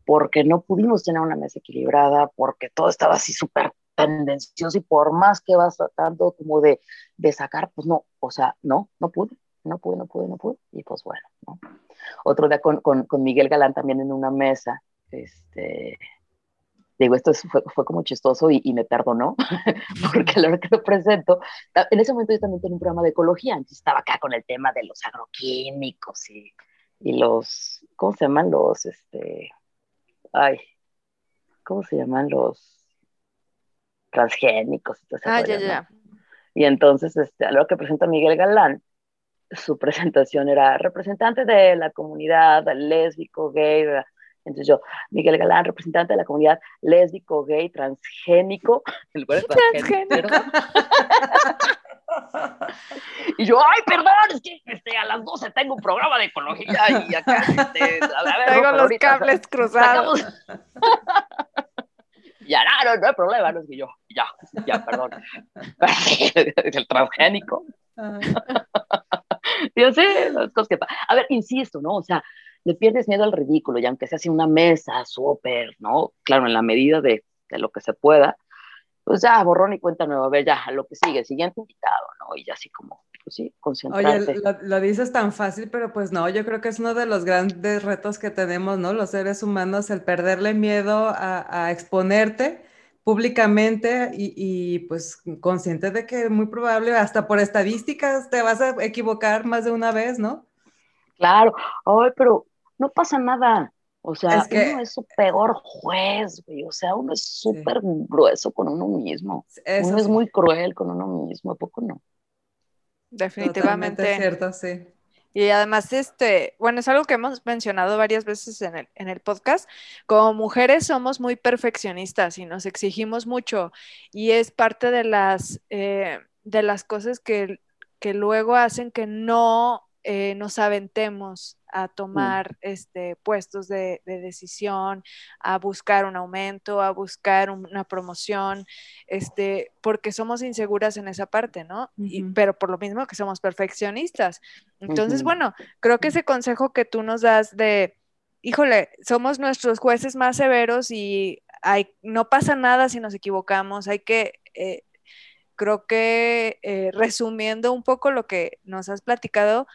Speaker 1: porque no pudimos tener una mesa equilibrada, porque todo estaba así súper tendencioso y por más que vas tratando como de, de, sacar, pues no, o sea, no, no pude, no pude, no pude, no pude, y pues bueno, ¿no? Otro día con, con, Miguel Galán también en una mesa, este, digo, esto fue, fue, como chistoso y, y me perdonó, porque a la hora que lo presento, en ese momento yo también tenía un programa de ecología, entonces estaba acá con el tema de los agroquímicos y, y los, ¿cómo se llaman? Los, este, ay, ¿cómo se llaman los transgénicos?
Speaker 2: Y ah, ya, ya.
Speaker 1: Y entonces, este, a lo que presenta Miguel Galán, su presentación era representante de la comunidad lésbico, gay, entonces yo, Miguel Galán, representante de la comunidad lésbico, gay, transgénico, el lugar transgénico. Y yo, ay, perdón, es que este, a las 12 tengo un programa de ecología y acá, este,
Speaker 2: a ver, Tengo los cables cruzados.
Speaker 1: ya, no, no, hay problema, no es que yo, ya, ya, perdón. el transgénico. yo sé, las cosas que A ver, insisto, ¿no? O sea, le pierdes miedo al ridículo, y aunque sea así una mesa súper, ¿no? Claro, en la medida de, de lo que se pueda, pues ya, borrón y cuenta nueva, a ver, ya, a lo que sigue, siguiente invitado, ¿no? Y ya así como, pues sí, concentrarte.
Speaker 3: Oye, lo, dices tan fácil, pero pues no, yo creo que es uno de los grandes retos que tenemos, ¿no? Los seres humanos, el perderle miedo a, exponerte públicamente y, y, pues consciente de que muy probable, hasta por estadísticas, te vas a equivocar más de una vez, ¿no?
Speaker 1: Claro, ay, pero no pasa nada. O sea, uno es su peor juez, güey. O sea, uno es súper grueso con uno mismo. uno es muy cruel con uno mismo, ¿a poco no?
Speaker 2: Definitivamente.
Speaker 3: Es cierto, sí.
Speaker 2: Y además, este, bueno, es algo que hemos mencionado varias veces en el, en el podcast. Como mujeres somos muy perfeccionistas y nos exigimos mucho. Y es parte de las, eh, de las cosas que, que luego hacen que no eh, nos aventemos a tomar este, puestos de, decisión, a buscar un aumento, a buscar una promoción, este, porque somos inseguras en esa parte, ¿no? pero por lo mismo que somos perfeccionistas. Entonces, bueno, creo que ese consejo que tú nos das de, híjole, somos nuestros jueces más severos y hay, no pasa nada si nos equivocamos, hay que... Eh, creo que eh, resumiendo un poco lo que nos has platicado,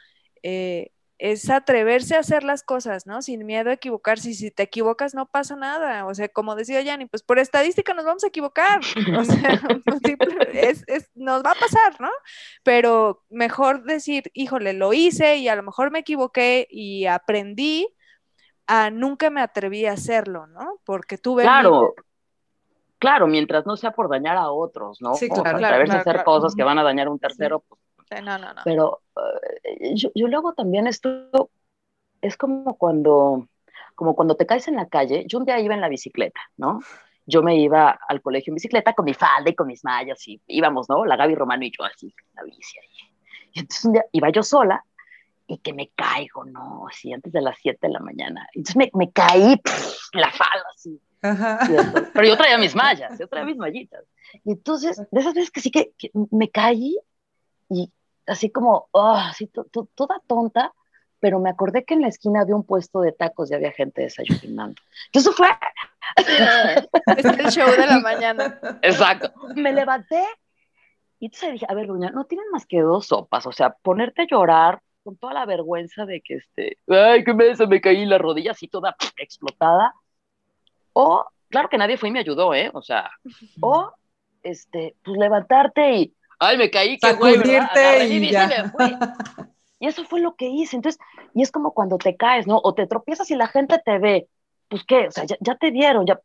Speaker 2: eh, es atreverse a hacer las cosas, ¿no? Sin miedo a equivocarse. Y si te equivocas, no pasa nada. O sea, como decía Yanni, pues por estadística nos vamos a equivocar. O sea, pues, es, nos va a pasar, ¿no? Pero mejor decir, híjole, lo hice y a lo mejor me equivoqué y aprendí a nunca me atreví a hacerlo, ¿no? Porque tuve.
Speaker 1: Claro. Claro, mientras no sea por dañar a otros, ¿no?
Speaker 3: Sí, claro.
Speaker 1: atreverse a hacer cosas que van a dañar a un tercero, pues
Speaker 2: no, no, no.
Speaker 1: Pero eh, yo, luego también esto es como cuando, como cuando te caes en la calle. Yo un día iba en la bicicleta, ¿no? Yo me iba al colegio en bicicleta con mi falda y con mis mallas y íbamos, ¿no? La Gaby Romano y yo así, la bici ahí. Y entonces un día iba yo sola y que me caigo, ¿no? Así antes de las 7 de la mañana. Entonces me, me caí, la fala, así. Pero yo traía mis mallas, yo traía mis mallitas. Y entonces, de esas veces que sí que, me caí y así como, oh, así toda tonta, pero me acordé que en la esquina había un puesto de tacos y había gente desayunando. Entonces fue...
Speaker 2: es el show de la mañana.
Speaker 1: Exacto. Me levanté y entonces dije, a ver, Luña, no tienen más que dos sopas, o sea, ponerte a llorar con toda la vergüenza de que este, ay, qué me, se me caí la rodilla así toda explotada, o, claro que nadie fue y me ayudó, ¿eh? O sea, o, este, pues levantarte y, ay, me caí, qué güey, y, y, eso fue lo que hice. Entonces, y es como cuando te caes, ¿no? O te tropiezas y la gente te ve. Pues qué, o sea, ya, te vieron, ya,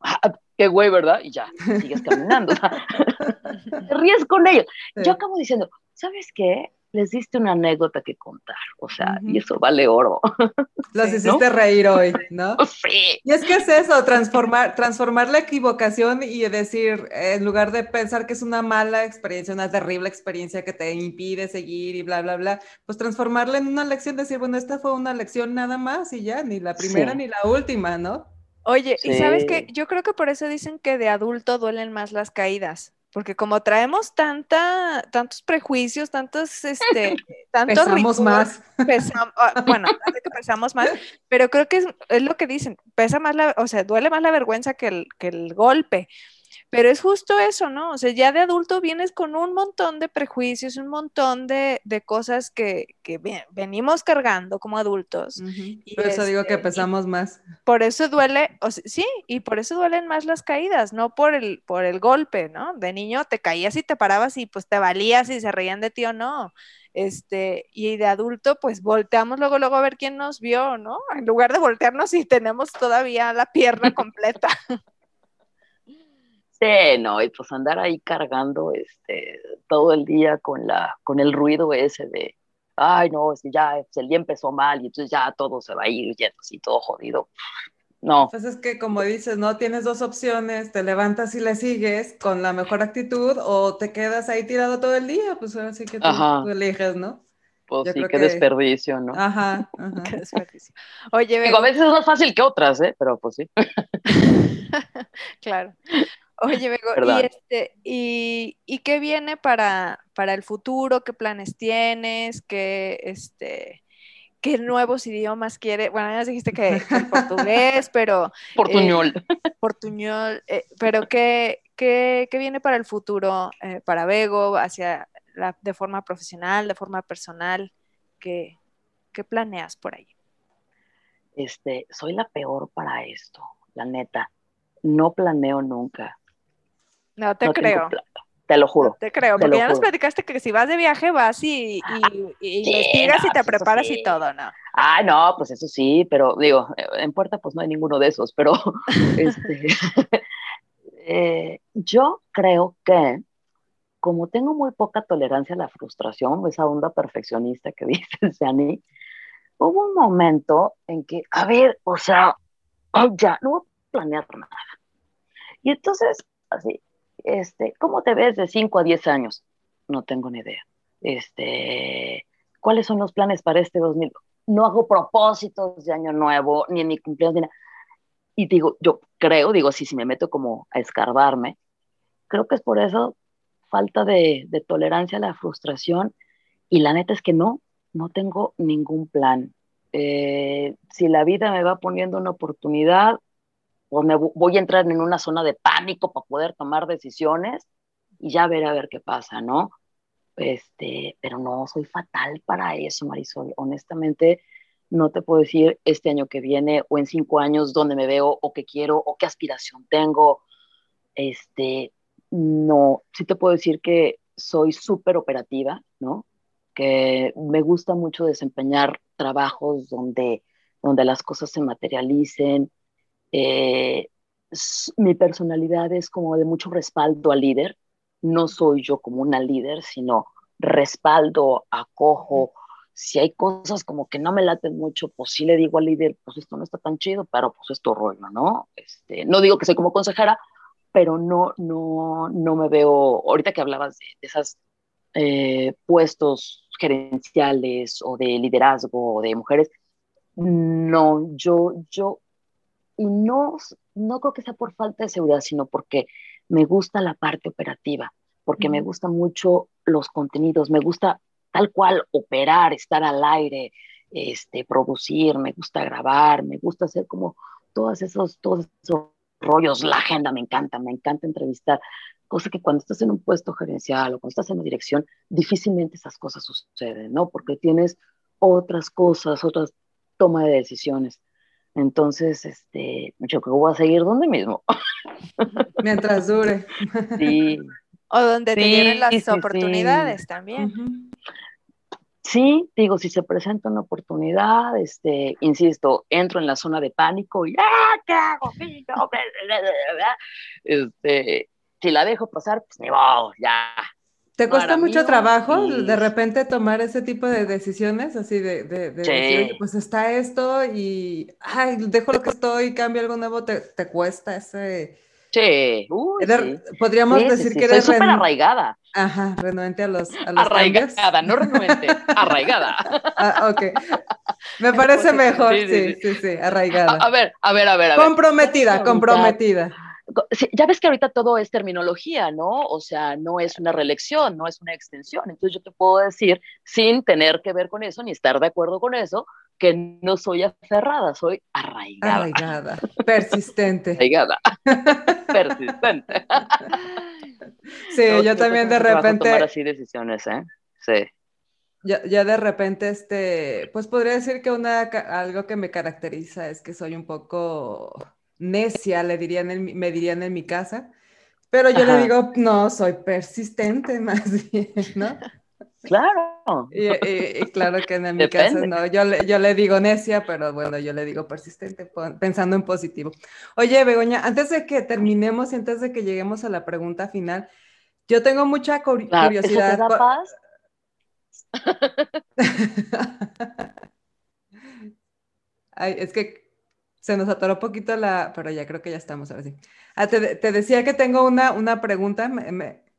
Speaker 1: qué güey, ¿verdad? Y ya, sigues caminando. te ríes con ellos. Yo acabo diciendo, ¿sabes qué? Les diste una anécdota que contar, o sea, y eso vale oro.
Speaker 3: Los hiciste reír hoy, ¿no? Sí. Y es que es eso, transformar, transformar la equivocación y decir, en lugar de pensar que es una mala experiencia, una terrible experiencia que te impide seguir y bla, bla, bla, pues transformarla en una lección, decir, bueno, esta fue una lección nada más y ya, ni la primera ni la última, ¿no?
Speaker 2: Oye, y sabes que yo creo que por eso dicen que de adulto duelen más las caídas, porque como traemos tanta, tantos prejuicios, tantos, este,
Speaker 3: tantos pesamos más.
Speaker 2: Ah, bueno, que pesamos más, pero creo que es, es, lo que dicen, pesa más la, o sea, duele más la vergüenza que el, que el golpe. Pero es justo eso, ¿no? O sea, ya de adulto vienes con un montón de prejuicios, un montón de, cosas que, venimos cargando como adultos.
Speaker 3: y por eso digo que este, pesamos más.
Speaker 2: Por eso duele, o sí, y por eso duelen más las caídas, no por el, por el golpe, ¿no? De niño te caías y te parabas y pues te valías y se reían de ti o no. Este, y de adulto, pues volteamos luego, luego a ver quién nos vio, ¿no? En lugar de voltearnos y tenemos todavía la pierna completa.
Speaker 1: Sí, no, y pues andar ahí cargando este, todo el día con, la, con el ruido ese de, ay, no, es que ya pues, el día empezó mal y entonces ya todo se va a ir yendo así, todo jodido. No.
Speaker 3: Pues es que como dices, ¿no? Tienes dos opciones, te levantas y le sigues con la mejor actitud o te quedas ahí tirado todo el día, pues ahora sí que tú, eliges, ¿no?
Speaker 1: Pues sí, qué desperdicio, ¿no?
Speaker 3: Ajá, ajá.
Speaker 2: Qué desperdicio. Oye,
Speaker 1: Digo, a veces es más fácil que otras, ¿eh? Pero pues sí.
Speaker 2: claro. Oye, Bego, ¿y, este, y, qué viene para, para el futuro? ¿Qué planes tienes? ¿Qué, este, qué nuevos idiomas quieres? Bueno, ya dijiste que, el portugués, pero...
Speaker 1: Portuñol.
Speaker 2: Eh, portuñol, eh, pero ¿qué, qué, qué, viene para el futuro, eh, para Bego, hacia la, de forma profesional, de forma personal? ¿Qué, ¿Qué planeas por ahí?
Speaker 1: Este, soy la peor para esto, la neta. No planeo nunca.
Speaker 2: No te creo.
Speaker 1: Te lo juro.
Speaker 2: te creo, porque ya nos platicaste que si vas de viaje vas y, y, investigas y te preparas y todo, ¿no?
Speaker 1: Ah, no, pues eso sí, pero digo, en puerta pues no hay ninguno de esos, pero este, eh, yo creo que como tengo muy poca tolerancia a la frustración, esa onda perfeccionista que dice Sani, hubo un momento en que, a ver, o sea, ya, no voy a planear nada. Y entonces, así, este, ¿cómo te ves de 5 a 10 años? No tengo ni idea. Este, ¿cuáles son los planes para este 2000? No hago propósitos de año nuevo, ni en mi cumpleaños, ni nada. Y digo, yo creo, digo, sí, si me meto como a escarbarme, creo que es por eso falta de, tolerancia a la frustración. Y la neta es que no, no tengo ningún plan. Eh, si la vida me va poniendo una oportunidad, o me voy a entrar en una zona de pánico para poder tomar decisiones y ya ver a ver qué pasa, ¿no? Este, pero no, soy fatal para eso, Marisol. Honestamente, no te puedo decir este año que viene o en cinco años dónde me veo o qué quiero o qué aspiración tengo. Este, no, sí te puedo decir que soy súper operativa, ¿no? Que me gusta mucho desempeñar trabajos donde, donde las cosas se materialicen, eh, mi personalidad es como de mucho respaldo al líder. No soy yo como una líder, sino respaldo, acojo. Si hay cosas como que no me laten mucho, pues sí le digo al líder, pues esto no está tan chido, pero pues esto rollo, ¿no? Este, no digo que soy como consejera, pero no, no, no me veo, ahorita que hablabas de, esas eh, puestos gerenciales o de liderazgo o de mujeres. No, yo, yo, y no, no creo que sea por falta de seguridad, sino porque me gusta la parte operativa, porque me gusta mucho los contenidos, me gusta tal cual operar, estar al aire, este, producir, me gusta grabar, me gusta hacer como todos esos, todos esos rollos, la agenda me encanta, me encanta entrevistar, cosa que cuando estás en un puesto gerencial o cuando estás en una dirección, difícilmente esas cosas suceden, ¿no? Porque tienes otras cosas, otras toma de decisiones. Entonces, este, yo creo que voy a seguir donde mismo.
Speaker 3: Mientras dure.
Speaker 2: Sí. O donde te vienen las oportunidades también.
Speaker 1: Sí, digo, si se presenta una oportunidad, este, insisto, entro en la zona de pánico y ¡ah, qué hago! Este, si la dejo pasar, pues ni modo, ya.
Speaker 3: ¿Te cuesta mucho trabajo de repente tomar ese tipo de decisiones? Así de, de, decir, pues está esto y ay, dejo lo que estoy, cambio algo nuevo, ¿te, te cuesta ese...?
Speaker 1: Sí,
Speaker 3: podríamos decir que
Speaker 1: eres súper arraigada.
Speaker 3: Ajá, renuente a los, a
Speaker 1: los Arraigada, no renuente, arraigada.
Speaker 3: ah, ok. Me parece mejor, sí, sí, sí, arraigada.
Speaker 1: A, ver, a ver, a ver. A
Speaker 3: comprometida, comprometida
Speaker 1: ya ves que ahorita todo es terminología, ¿no? O sea, no es una reelección, no es una extensión. Entonces yo te puedo decir, sin tener que ver con eso, ni estar de acuerdo con eso, que no soy aferrada, soy arraigada.
Speaker 3: Arraigada, persistente.
Speaker 1: arraigada, persistente.
Speaker 3: sí, yo también de repente...
Speaker 1: Tomar así decisiones, ¿eh? Sí.
Speaker 3: Ya, ya, de repente, este, pues podría decir que una, algo que me caracteriza es que soy un poco necia, le dirían me dirían en mi casa, pero yo le digo, no, soy persistente más bien, ¿no?
Speaker 1: Claro.
Speaker 3: Y, claro que en mi casa no, yo le, yo le digo necia, pero bueno, yo le digo persistente, pensando en positivo. Oye, Begoña, antes de que terminemos y antes de que lleguemos a la pregunta final, yo tengo mucha curiosidad.
Speaker 1: paz?
Speaker 3: Ay, es que se nos atoró poquito la, pero ya creo que ya estamos ahora sí. Ah, te, decía que tengo una, una pregunta.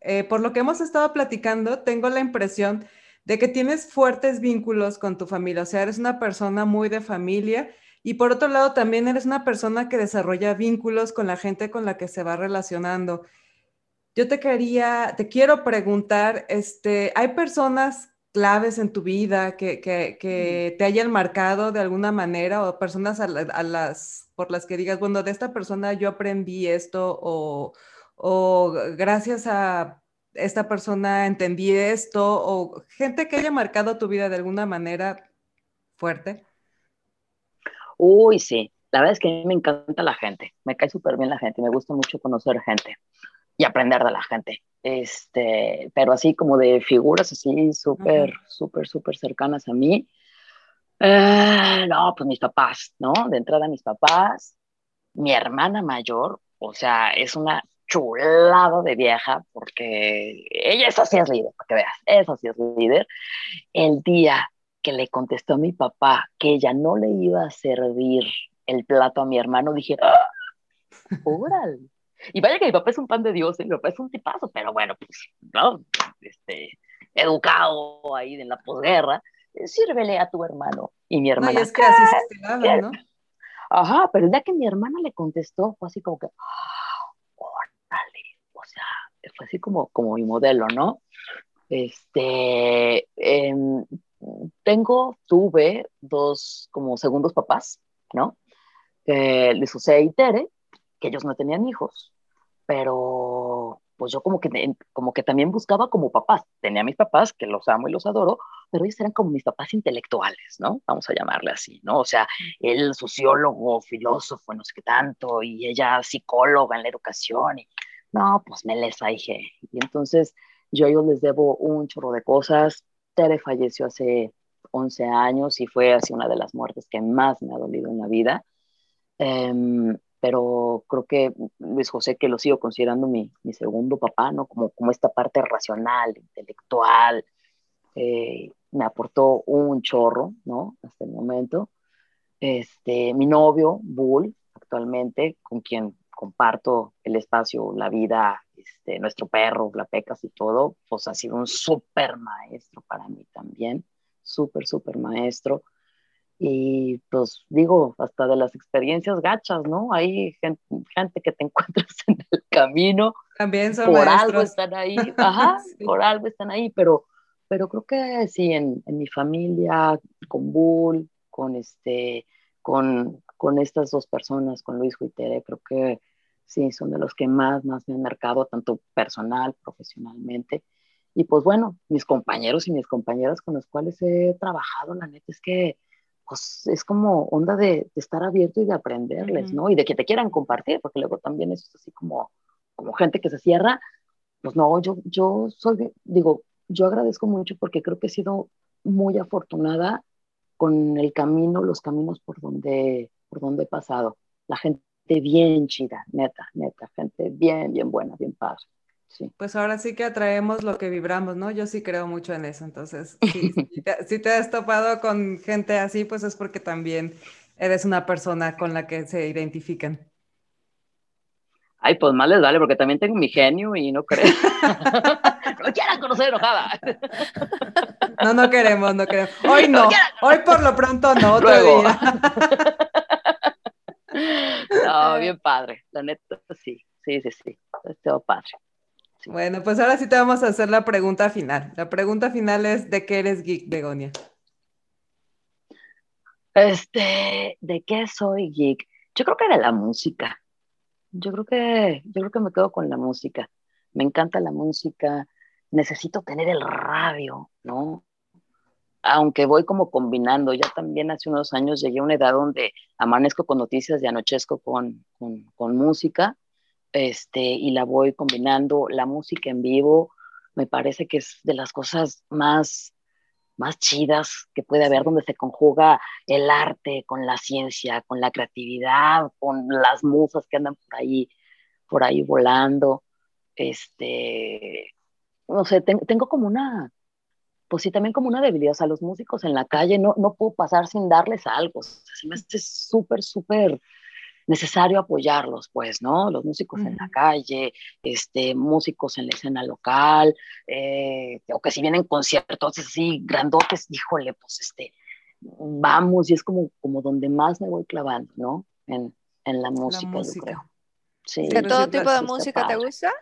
Speaker 3: Eh, por lo que hemos estado platicando, tengo la impresión de que tienes fuertes vínculos con tu familia, o sea, eres una persona muy de familia y por otro lado también eres una persona que desarrolla vínculos con la gente con la que se va relacionando. Yo te quería, te quiero preguntar, este, ¿hay personas claves en tu vida que, te hayan marcado de alguna manera o personas a, las por las que digas, bueno, de esta persona yo aprendí esto o, o gracias a esta persona entendí esto o gente que haya marcado tu vida de alguna manera fuerte?
Speaker 1: Uy, sí. La verdad es que a mí me encanta la gente. Me cae súper bien la gente. Me gusta mucho conocer gente y aprender de la gente. Este, pero así como de figuras así súper, súper, súper cercanas a mí. Eh, no, pues mis papás, ¿no? De entrada mis papás, mi hermana mayor, o sea, es una chulada de vieja porque ella es así es líder, para que veas, es así es líder. El día que le contestó a mi papá que ella no le iba a servir el plato a mi hermano, dije, ¡Ah! ¡órale! Y vaya que mi papá es un pan de Dios, ¿eh? mi papá es un tipazo, pero bueno, pues, ¿no? Este, educado ahí en la posguerra, eh, sírvele a tu hermano. Y mi hermana.
Speaker 3: No, es que así se estilaba, ¿no?
Speaker 1: Ajá, pero el día que mi hermana le contestó, fue así como que, ¡ah! órale, o sea, fue así como, como mi modelo, ¿no? Este, em, tengo, tuve dos como segundos papás, ¿no? Eh, Luis José y Tere, que ellos no tenían hijos, pero pues yo como que, como que también buscaba como papás. Tenía mis papás, que los amo y los adoro, pero ellos eran como mis papás intelectuales, ¿no? Vamos a llamarle así, ¿no? O sea, él sociólogo, filósofo, no sé qué tanto, y ella psicóloga en la educación, y no, pues me les dije. Y entonces yo a ellos les debo un chorro de cosas. Tere falleció hace 11 años y fue así una de las muertes que más me ha dolido en la vida. Um, pero creo que Luis José, que lo sigo considerando mi, mi segundo papá, ¿no? Como, como esta parte racional, intelectual, eh, me aportó un chorro, ¿no? Hasta el momento. Este, mi novio, Bull, actualmente, con quien comparto el espacio, la vida, este, nuestro perro, la pecas y todo, pues ha sido un súper maestro para mí también, súper, súper maestro. Y pues digo, hasta de las experiencias gachas, ¿no? Hay gente, gente que te encuentras en el camino.
Speaker 3: También son
Speaker 1: Por
Speaker 3: maestros.
Speaker 1: algo están ahí, ajá,
Speaker 3: Sí.
Speaker 1: por algo están ahí, pero, pero creo que sí, en, en mi familia, con Bull, con este, con, con estas dos personas, con Luis Huitere, creo que sí, son de los que más, más me han marcado, tanto personal, profesionalmente. Y pues bueno, mis compañeros y mis compañeras con los cuales he trabajado, la neta es que pues es como onda de, de estar abierto y de aprenderles,
Speaker 3: Ujú.
Speaker 1: ¿no? Y de que te quieran compartir, porque luego también eso es así como, como gente que se cierra. Pues no, yo, yo soy, digo, yo agradezco mucho porque creo que he sido muy afortunada con el camino, los caminos por donde, por donde he pasado. La gente bien chida, neta, neta, gente bien, bien buena, bien padre. Sí.
Speaker 3: Pues ahora sí que atraemos lo que vibramos, ¿no? Yo sí creo mucho en eso. Entonces, si, te, si te has topado con gente así, pues es porque también eres una persona con la que se identifican.
Speaker 1: Ay, pues más les vale, porque también tengo mi genio y no creo. no quieran conocer enojada.
Speaker 3: No, no queremos, no queremos. Hoy no, hoy por lo pronto no, otro
Speaker 1: Luego.
Speaker 3: día.
Speaker 1: no, bien padre. La neta, sí, sí, sí, sí. Estuvo padre.
Speaker 3: Bueno, pues ahora sí te vamos a hacer la pregunta final. La pregunta final es, ¿de qué eres geek, Begonia?
Speaker 1: Este, ¿de qué soy geek? Yo creo que de la música. Yo creo que, yo creo que me quedo con la música. Me encanta la música. Necesito tener el radio, ¿no? Aunque voy como combinando. Ya también hace unos años llegué a una edad donde amanezco con noticias y anochezco con, con, con música. Este, y la voy combinando. La música en vivo me parece que es de las cosas más más chidas que puede haber, donde se conjuga el arte con la ciencia, con la creatividad, con las musas que andan por ahí, por ahí volando. Este, no sé, ten, tengo como una, pues sí, también como una debilidad. O sea, los músicos en la calle no, no puedo pasar sin darles algo. O sea, se me hace súper, súper necesario apoyarlos, pues, ¿no? Los músicos en la calle, este, músicos en la escena local, eh, o que si vienen conciertos así grandotes, híjole, pues, este, vamos, y es como, como donde más me voy clavando, ¿no? En, en la música, yo
Speaker 3: música.
Speaker 1: creo. Sí,
Speaker 2: ¿De todo tipo de música te gusta?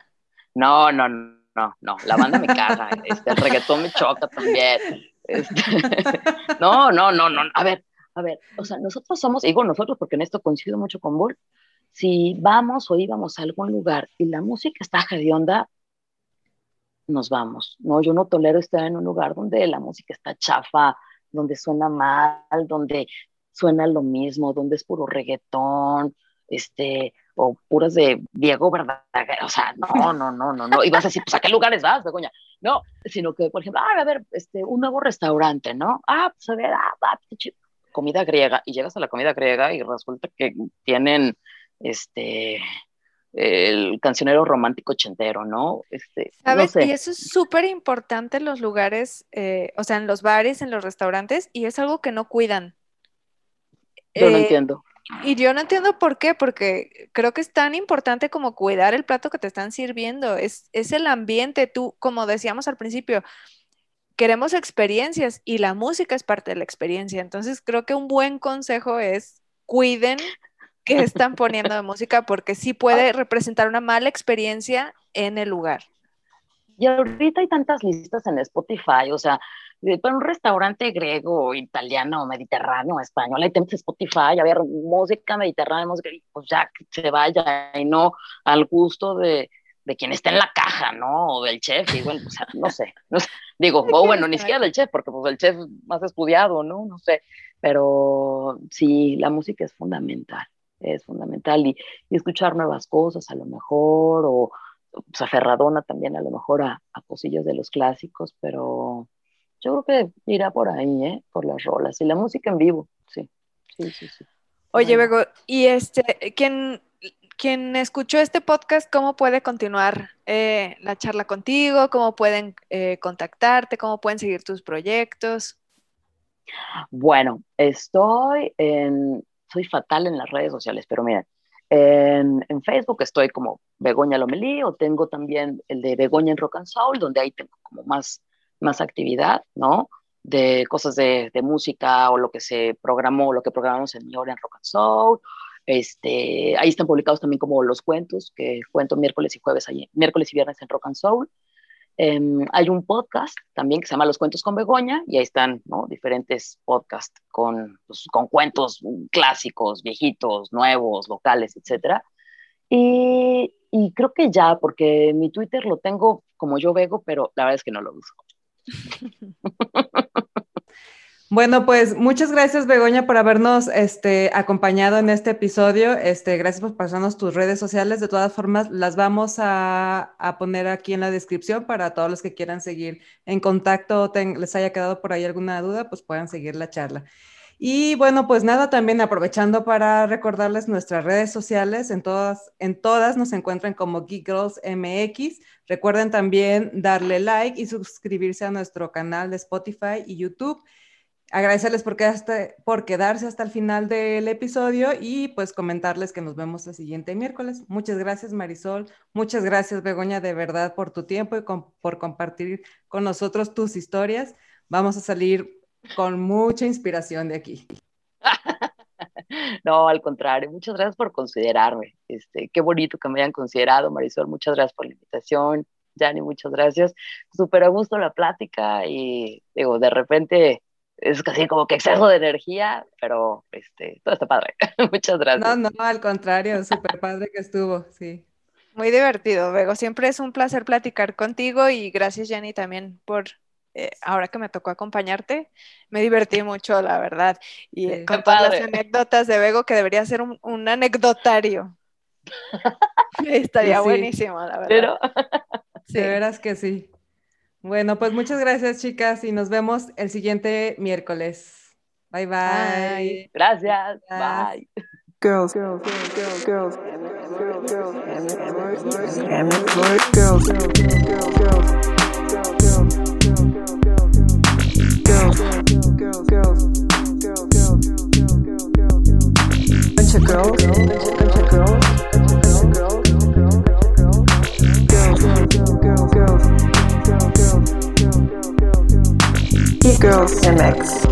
Speaker 1: no, no, no, no, la banda me caga, este, el reggaetón me choca también. Este, no, no, no, no, a ver, a ver, o sea, nosotros somos, digo nosotros porque en esto coincido mucho con Bull, si vamos o íbamos a algún lugar y la música está onda, nos vamos, ¿no? Yo no tolero estar en un lugar donde la música está chafa, donde suena mal, donde suena lo mismo, donde es puro reggaetón, este, o puras de Diego Verdaguer, o sea, no, no, no, no, no, y vas a decir, pues, ¿a qué lugares vas, Begoña? No, sino que, por ejemplo, ah, a ver, este, un nuevo restaurante, ¿no? Ah, pues, a ver, ah, va, qué chido. Comida griega, y llegas a la comida griega y resulta que tienen, este, el cancionero romántico ochentero, ¿no? Este, no
Speaker 2: ¿Sabes?
Speaker 1: sé.
Speaker 2: Y eso es súper importante en los lugares, eh, o sea, en los bares, en los restaurantes, y es algo que no cuidan.
Speaker 1: Yo no
Speaker 2: Eh,
Speaker 1: entiendo.
Speaker 2: Y yo no entiendo por qué, porque creo que es tan importante como cuidar el plato que te están sirviendo. Es, es el ambiente, tú, como decíamos al principio, queremos experiencias y la música es parte de la experiencia. Entonces creo que un buen consejo es cuiden qué están poniendo de música porque sí puede representar una mala experiencia en el lugar.
Speaker 1: Y ahorita hay tantas listas en Spotify, o sea, de- para un restaurante griego, italiano, mediterráneo, español, hay temas Spotify, a ver, música mediterránea, música, pues ya que se vaya y no al gusto de, de quien está en la caja, ¿no? O del chef, y bueno, o sea, no sé, no sé. digo, o bueno, ni siquiera del chef, porque pues el chef más estudiado, ¿no? No sé, pero sí, la música es fundamental, es fundamental, y, y escuchar nuevas cosas a lo mejor, o pues, aferradona también a lo mejor a, a cosillas de los clásicos, pero yo creo que irá por ahí, ¿eh? Por las rolas y la música en vivo, sí, sí, sí, sí.
Speaker 2: Oye. Bego, y este, quien, quien escuchó este podcast, ¿cómo puede continuar eh, la charla contigo? ¿Cómo pueden eh, contactarte? ¿Cómo pueden seguir tus proyectos?
Speaker 1: Bueno, estoy en, soy fatal en las redes sociales, pero miren, En, Facebook estoy como Begoña Lomelí o tengo también el de Begoña en Rock and Soul, donde ahí tengo como más, más actividad, ¿no? De cosas de, de música o lo que se programó, lo que programamos en mi hora Rock and Soul. Este, ahí están publicados también como los cuentos, que cuento miércoles y jueves, ahí, miércoles y viernes en Rock and Soul. Eh, hay un podcast también que se llama Los Cuentos con Begoña y ahí están ¿no? diferentes podcasts con, pues, con cuentos clásicos, viejitos, nuevos, locales, etc. Y, y, creo que ya, porque mi Twitter lo tengo como yo vego, pero la verdad es que no lo uso.
Speaker 3: Bueno, pues muchas gracias Begoña por habernos este, acompañado en este episodio. Este, gracias por pasarnos tus redes sociales. De todas formas, las vamos a, a poner aquí en la descripción para todos los que quieran seguir en contacto o les haya quedado por ahí alguna duda, pues puedan seguir la charla. Y bueno, pues nada, también aprovechando para recordarles nuestras redes sociales, en todas, en todas nos encuentran como Geek Girls MX. Recuerden también darle like y suscribirse a nuestro canal de Spotify y YouTube agradecerles por por quedarse hasta el final del episodio y pues comentarles que nos vemos el siguiente miércoles. Muchas gracias Marisol, muchas gracias Begoña de verdad por tu tiempo y por compartir con nosotros tus historias. Vamos a salir con mucha inspiración de aquí.
Speaker 1: No, al contrario, muchas gracias por considerarme. Este, qué bonito que me hayan considerado, Marisol. Muchas gracias por la invitación. Yanni, muchas gracias. Súper a gusto la plática y digo, de repente es casi como que exceso de energía, pero este, todo está padre. Muchas gracias.
Speaker 3: No, no, al contrario, súper padre que estuvo, sí.
Speaker 2: Muy divertido, Bego. Siempre es un placer platicar contigo y gracias, Jenny, también por eh, ahora que me tocó acompañarte. Me divertí mucho, la verdad. Y sí, con todas las anécdotas de Bego, que debería ser un, un anecdotario. Estaría sí, buenísimo, la verdad.
Speaker 3: Pero... Sí. De veras que sí. Bueno, pues muchas gracias, chicas, y nos vemos el siguiente miércoles. Bye, bye. bye.
Speaker 1: Gracias. Bye.
Speaker 4: Girls, girls, girls, girls, girls, girls, girls, bunch of girls, bunch of girls. Geek Girls MX.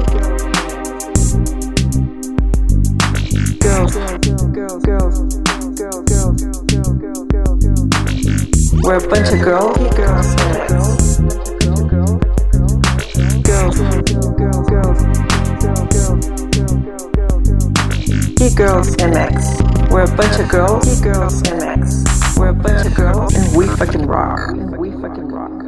Speaker 4: Girls, girls, girls, girls, girls, We're a bunch of girls. Girls MX. Girls, MX. We're a bunch of girls. Geek Girls MX. We're a bunch of girls, and we fucking rock. And we fucking rock.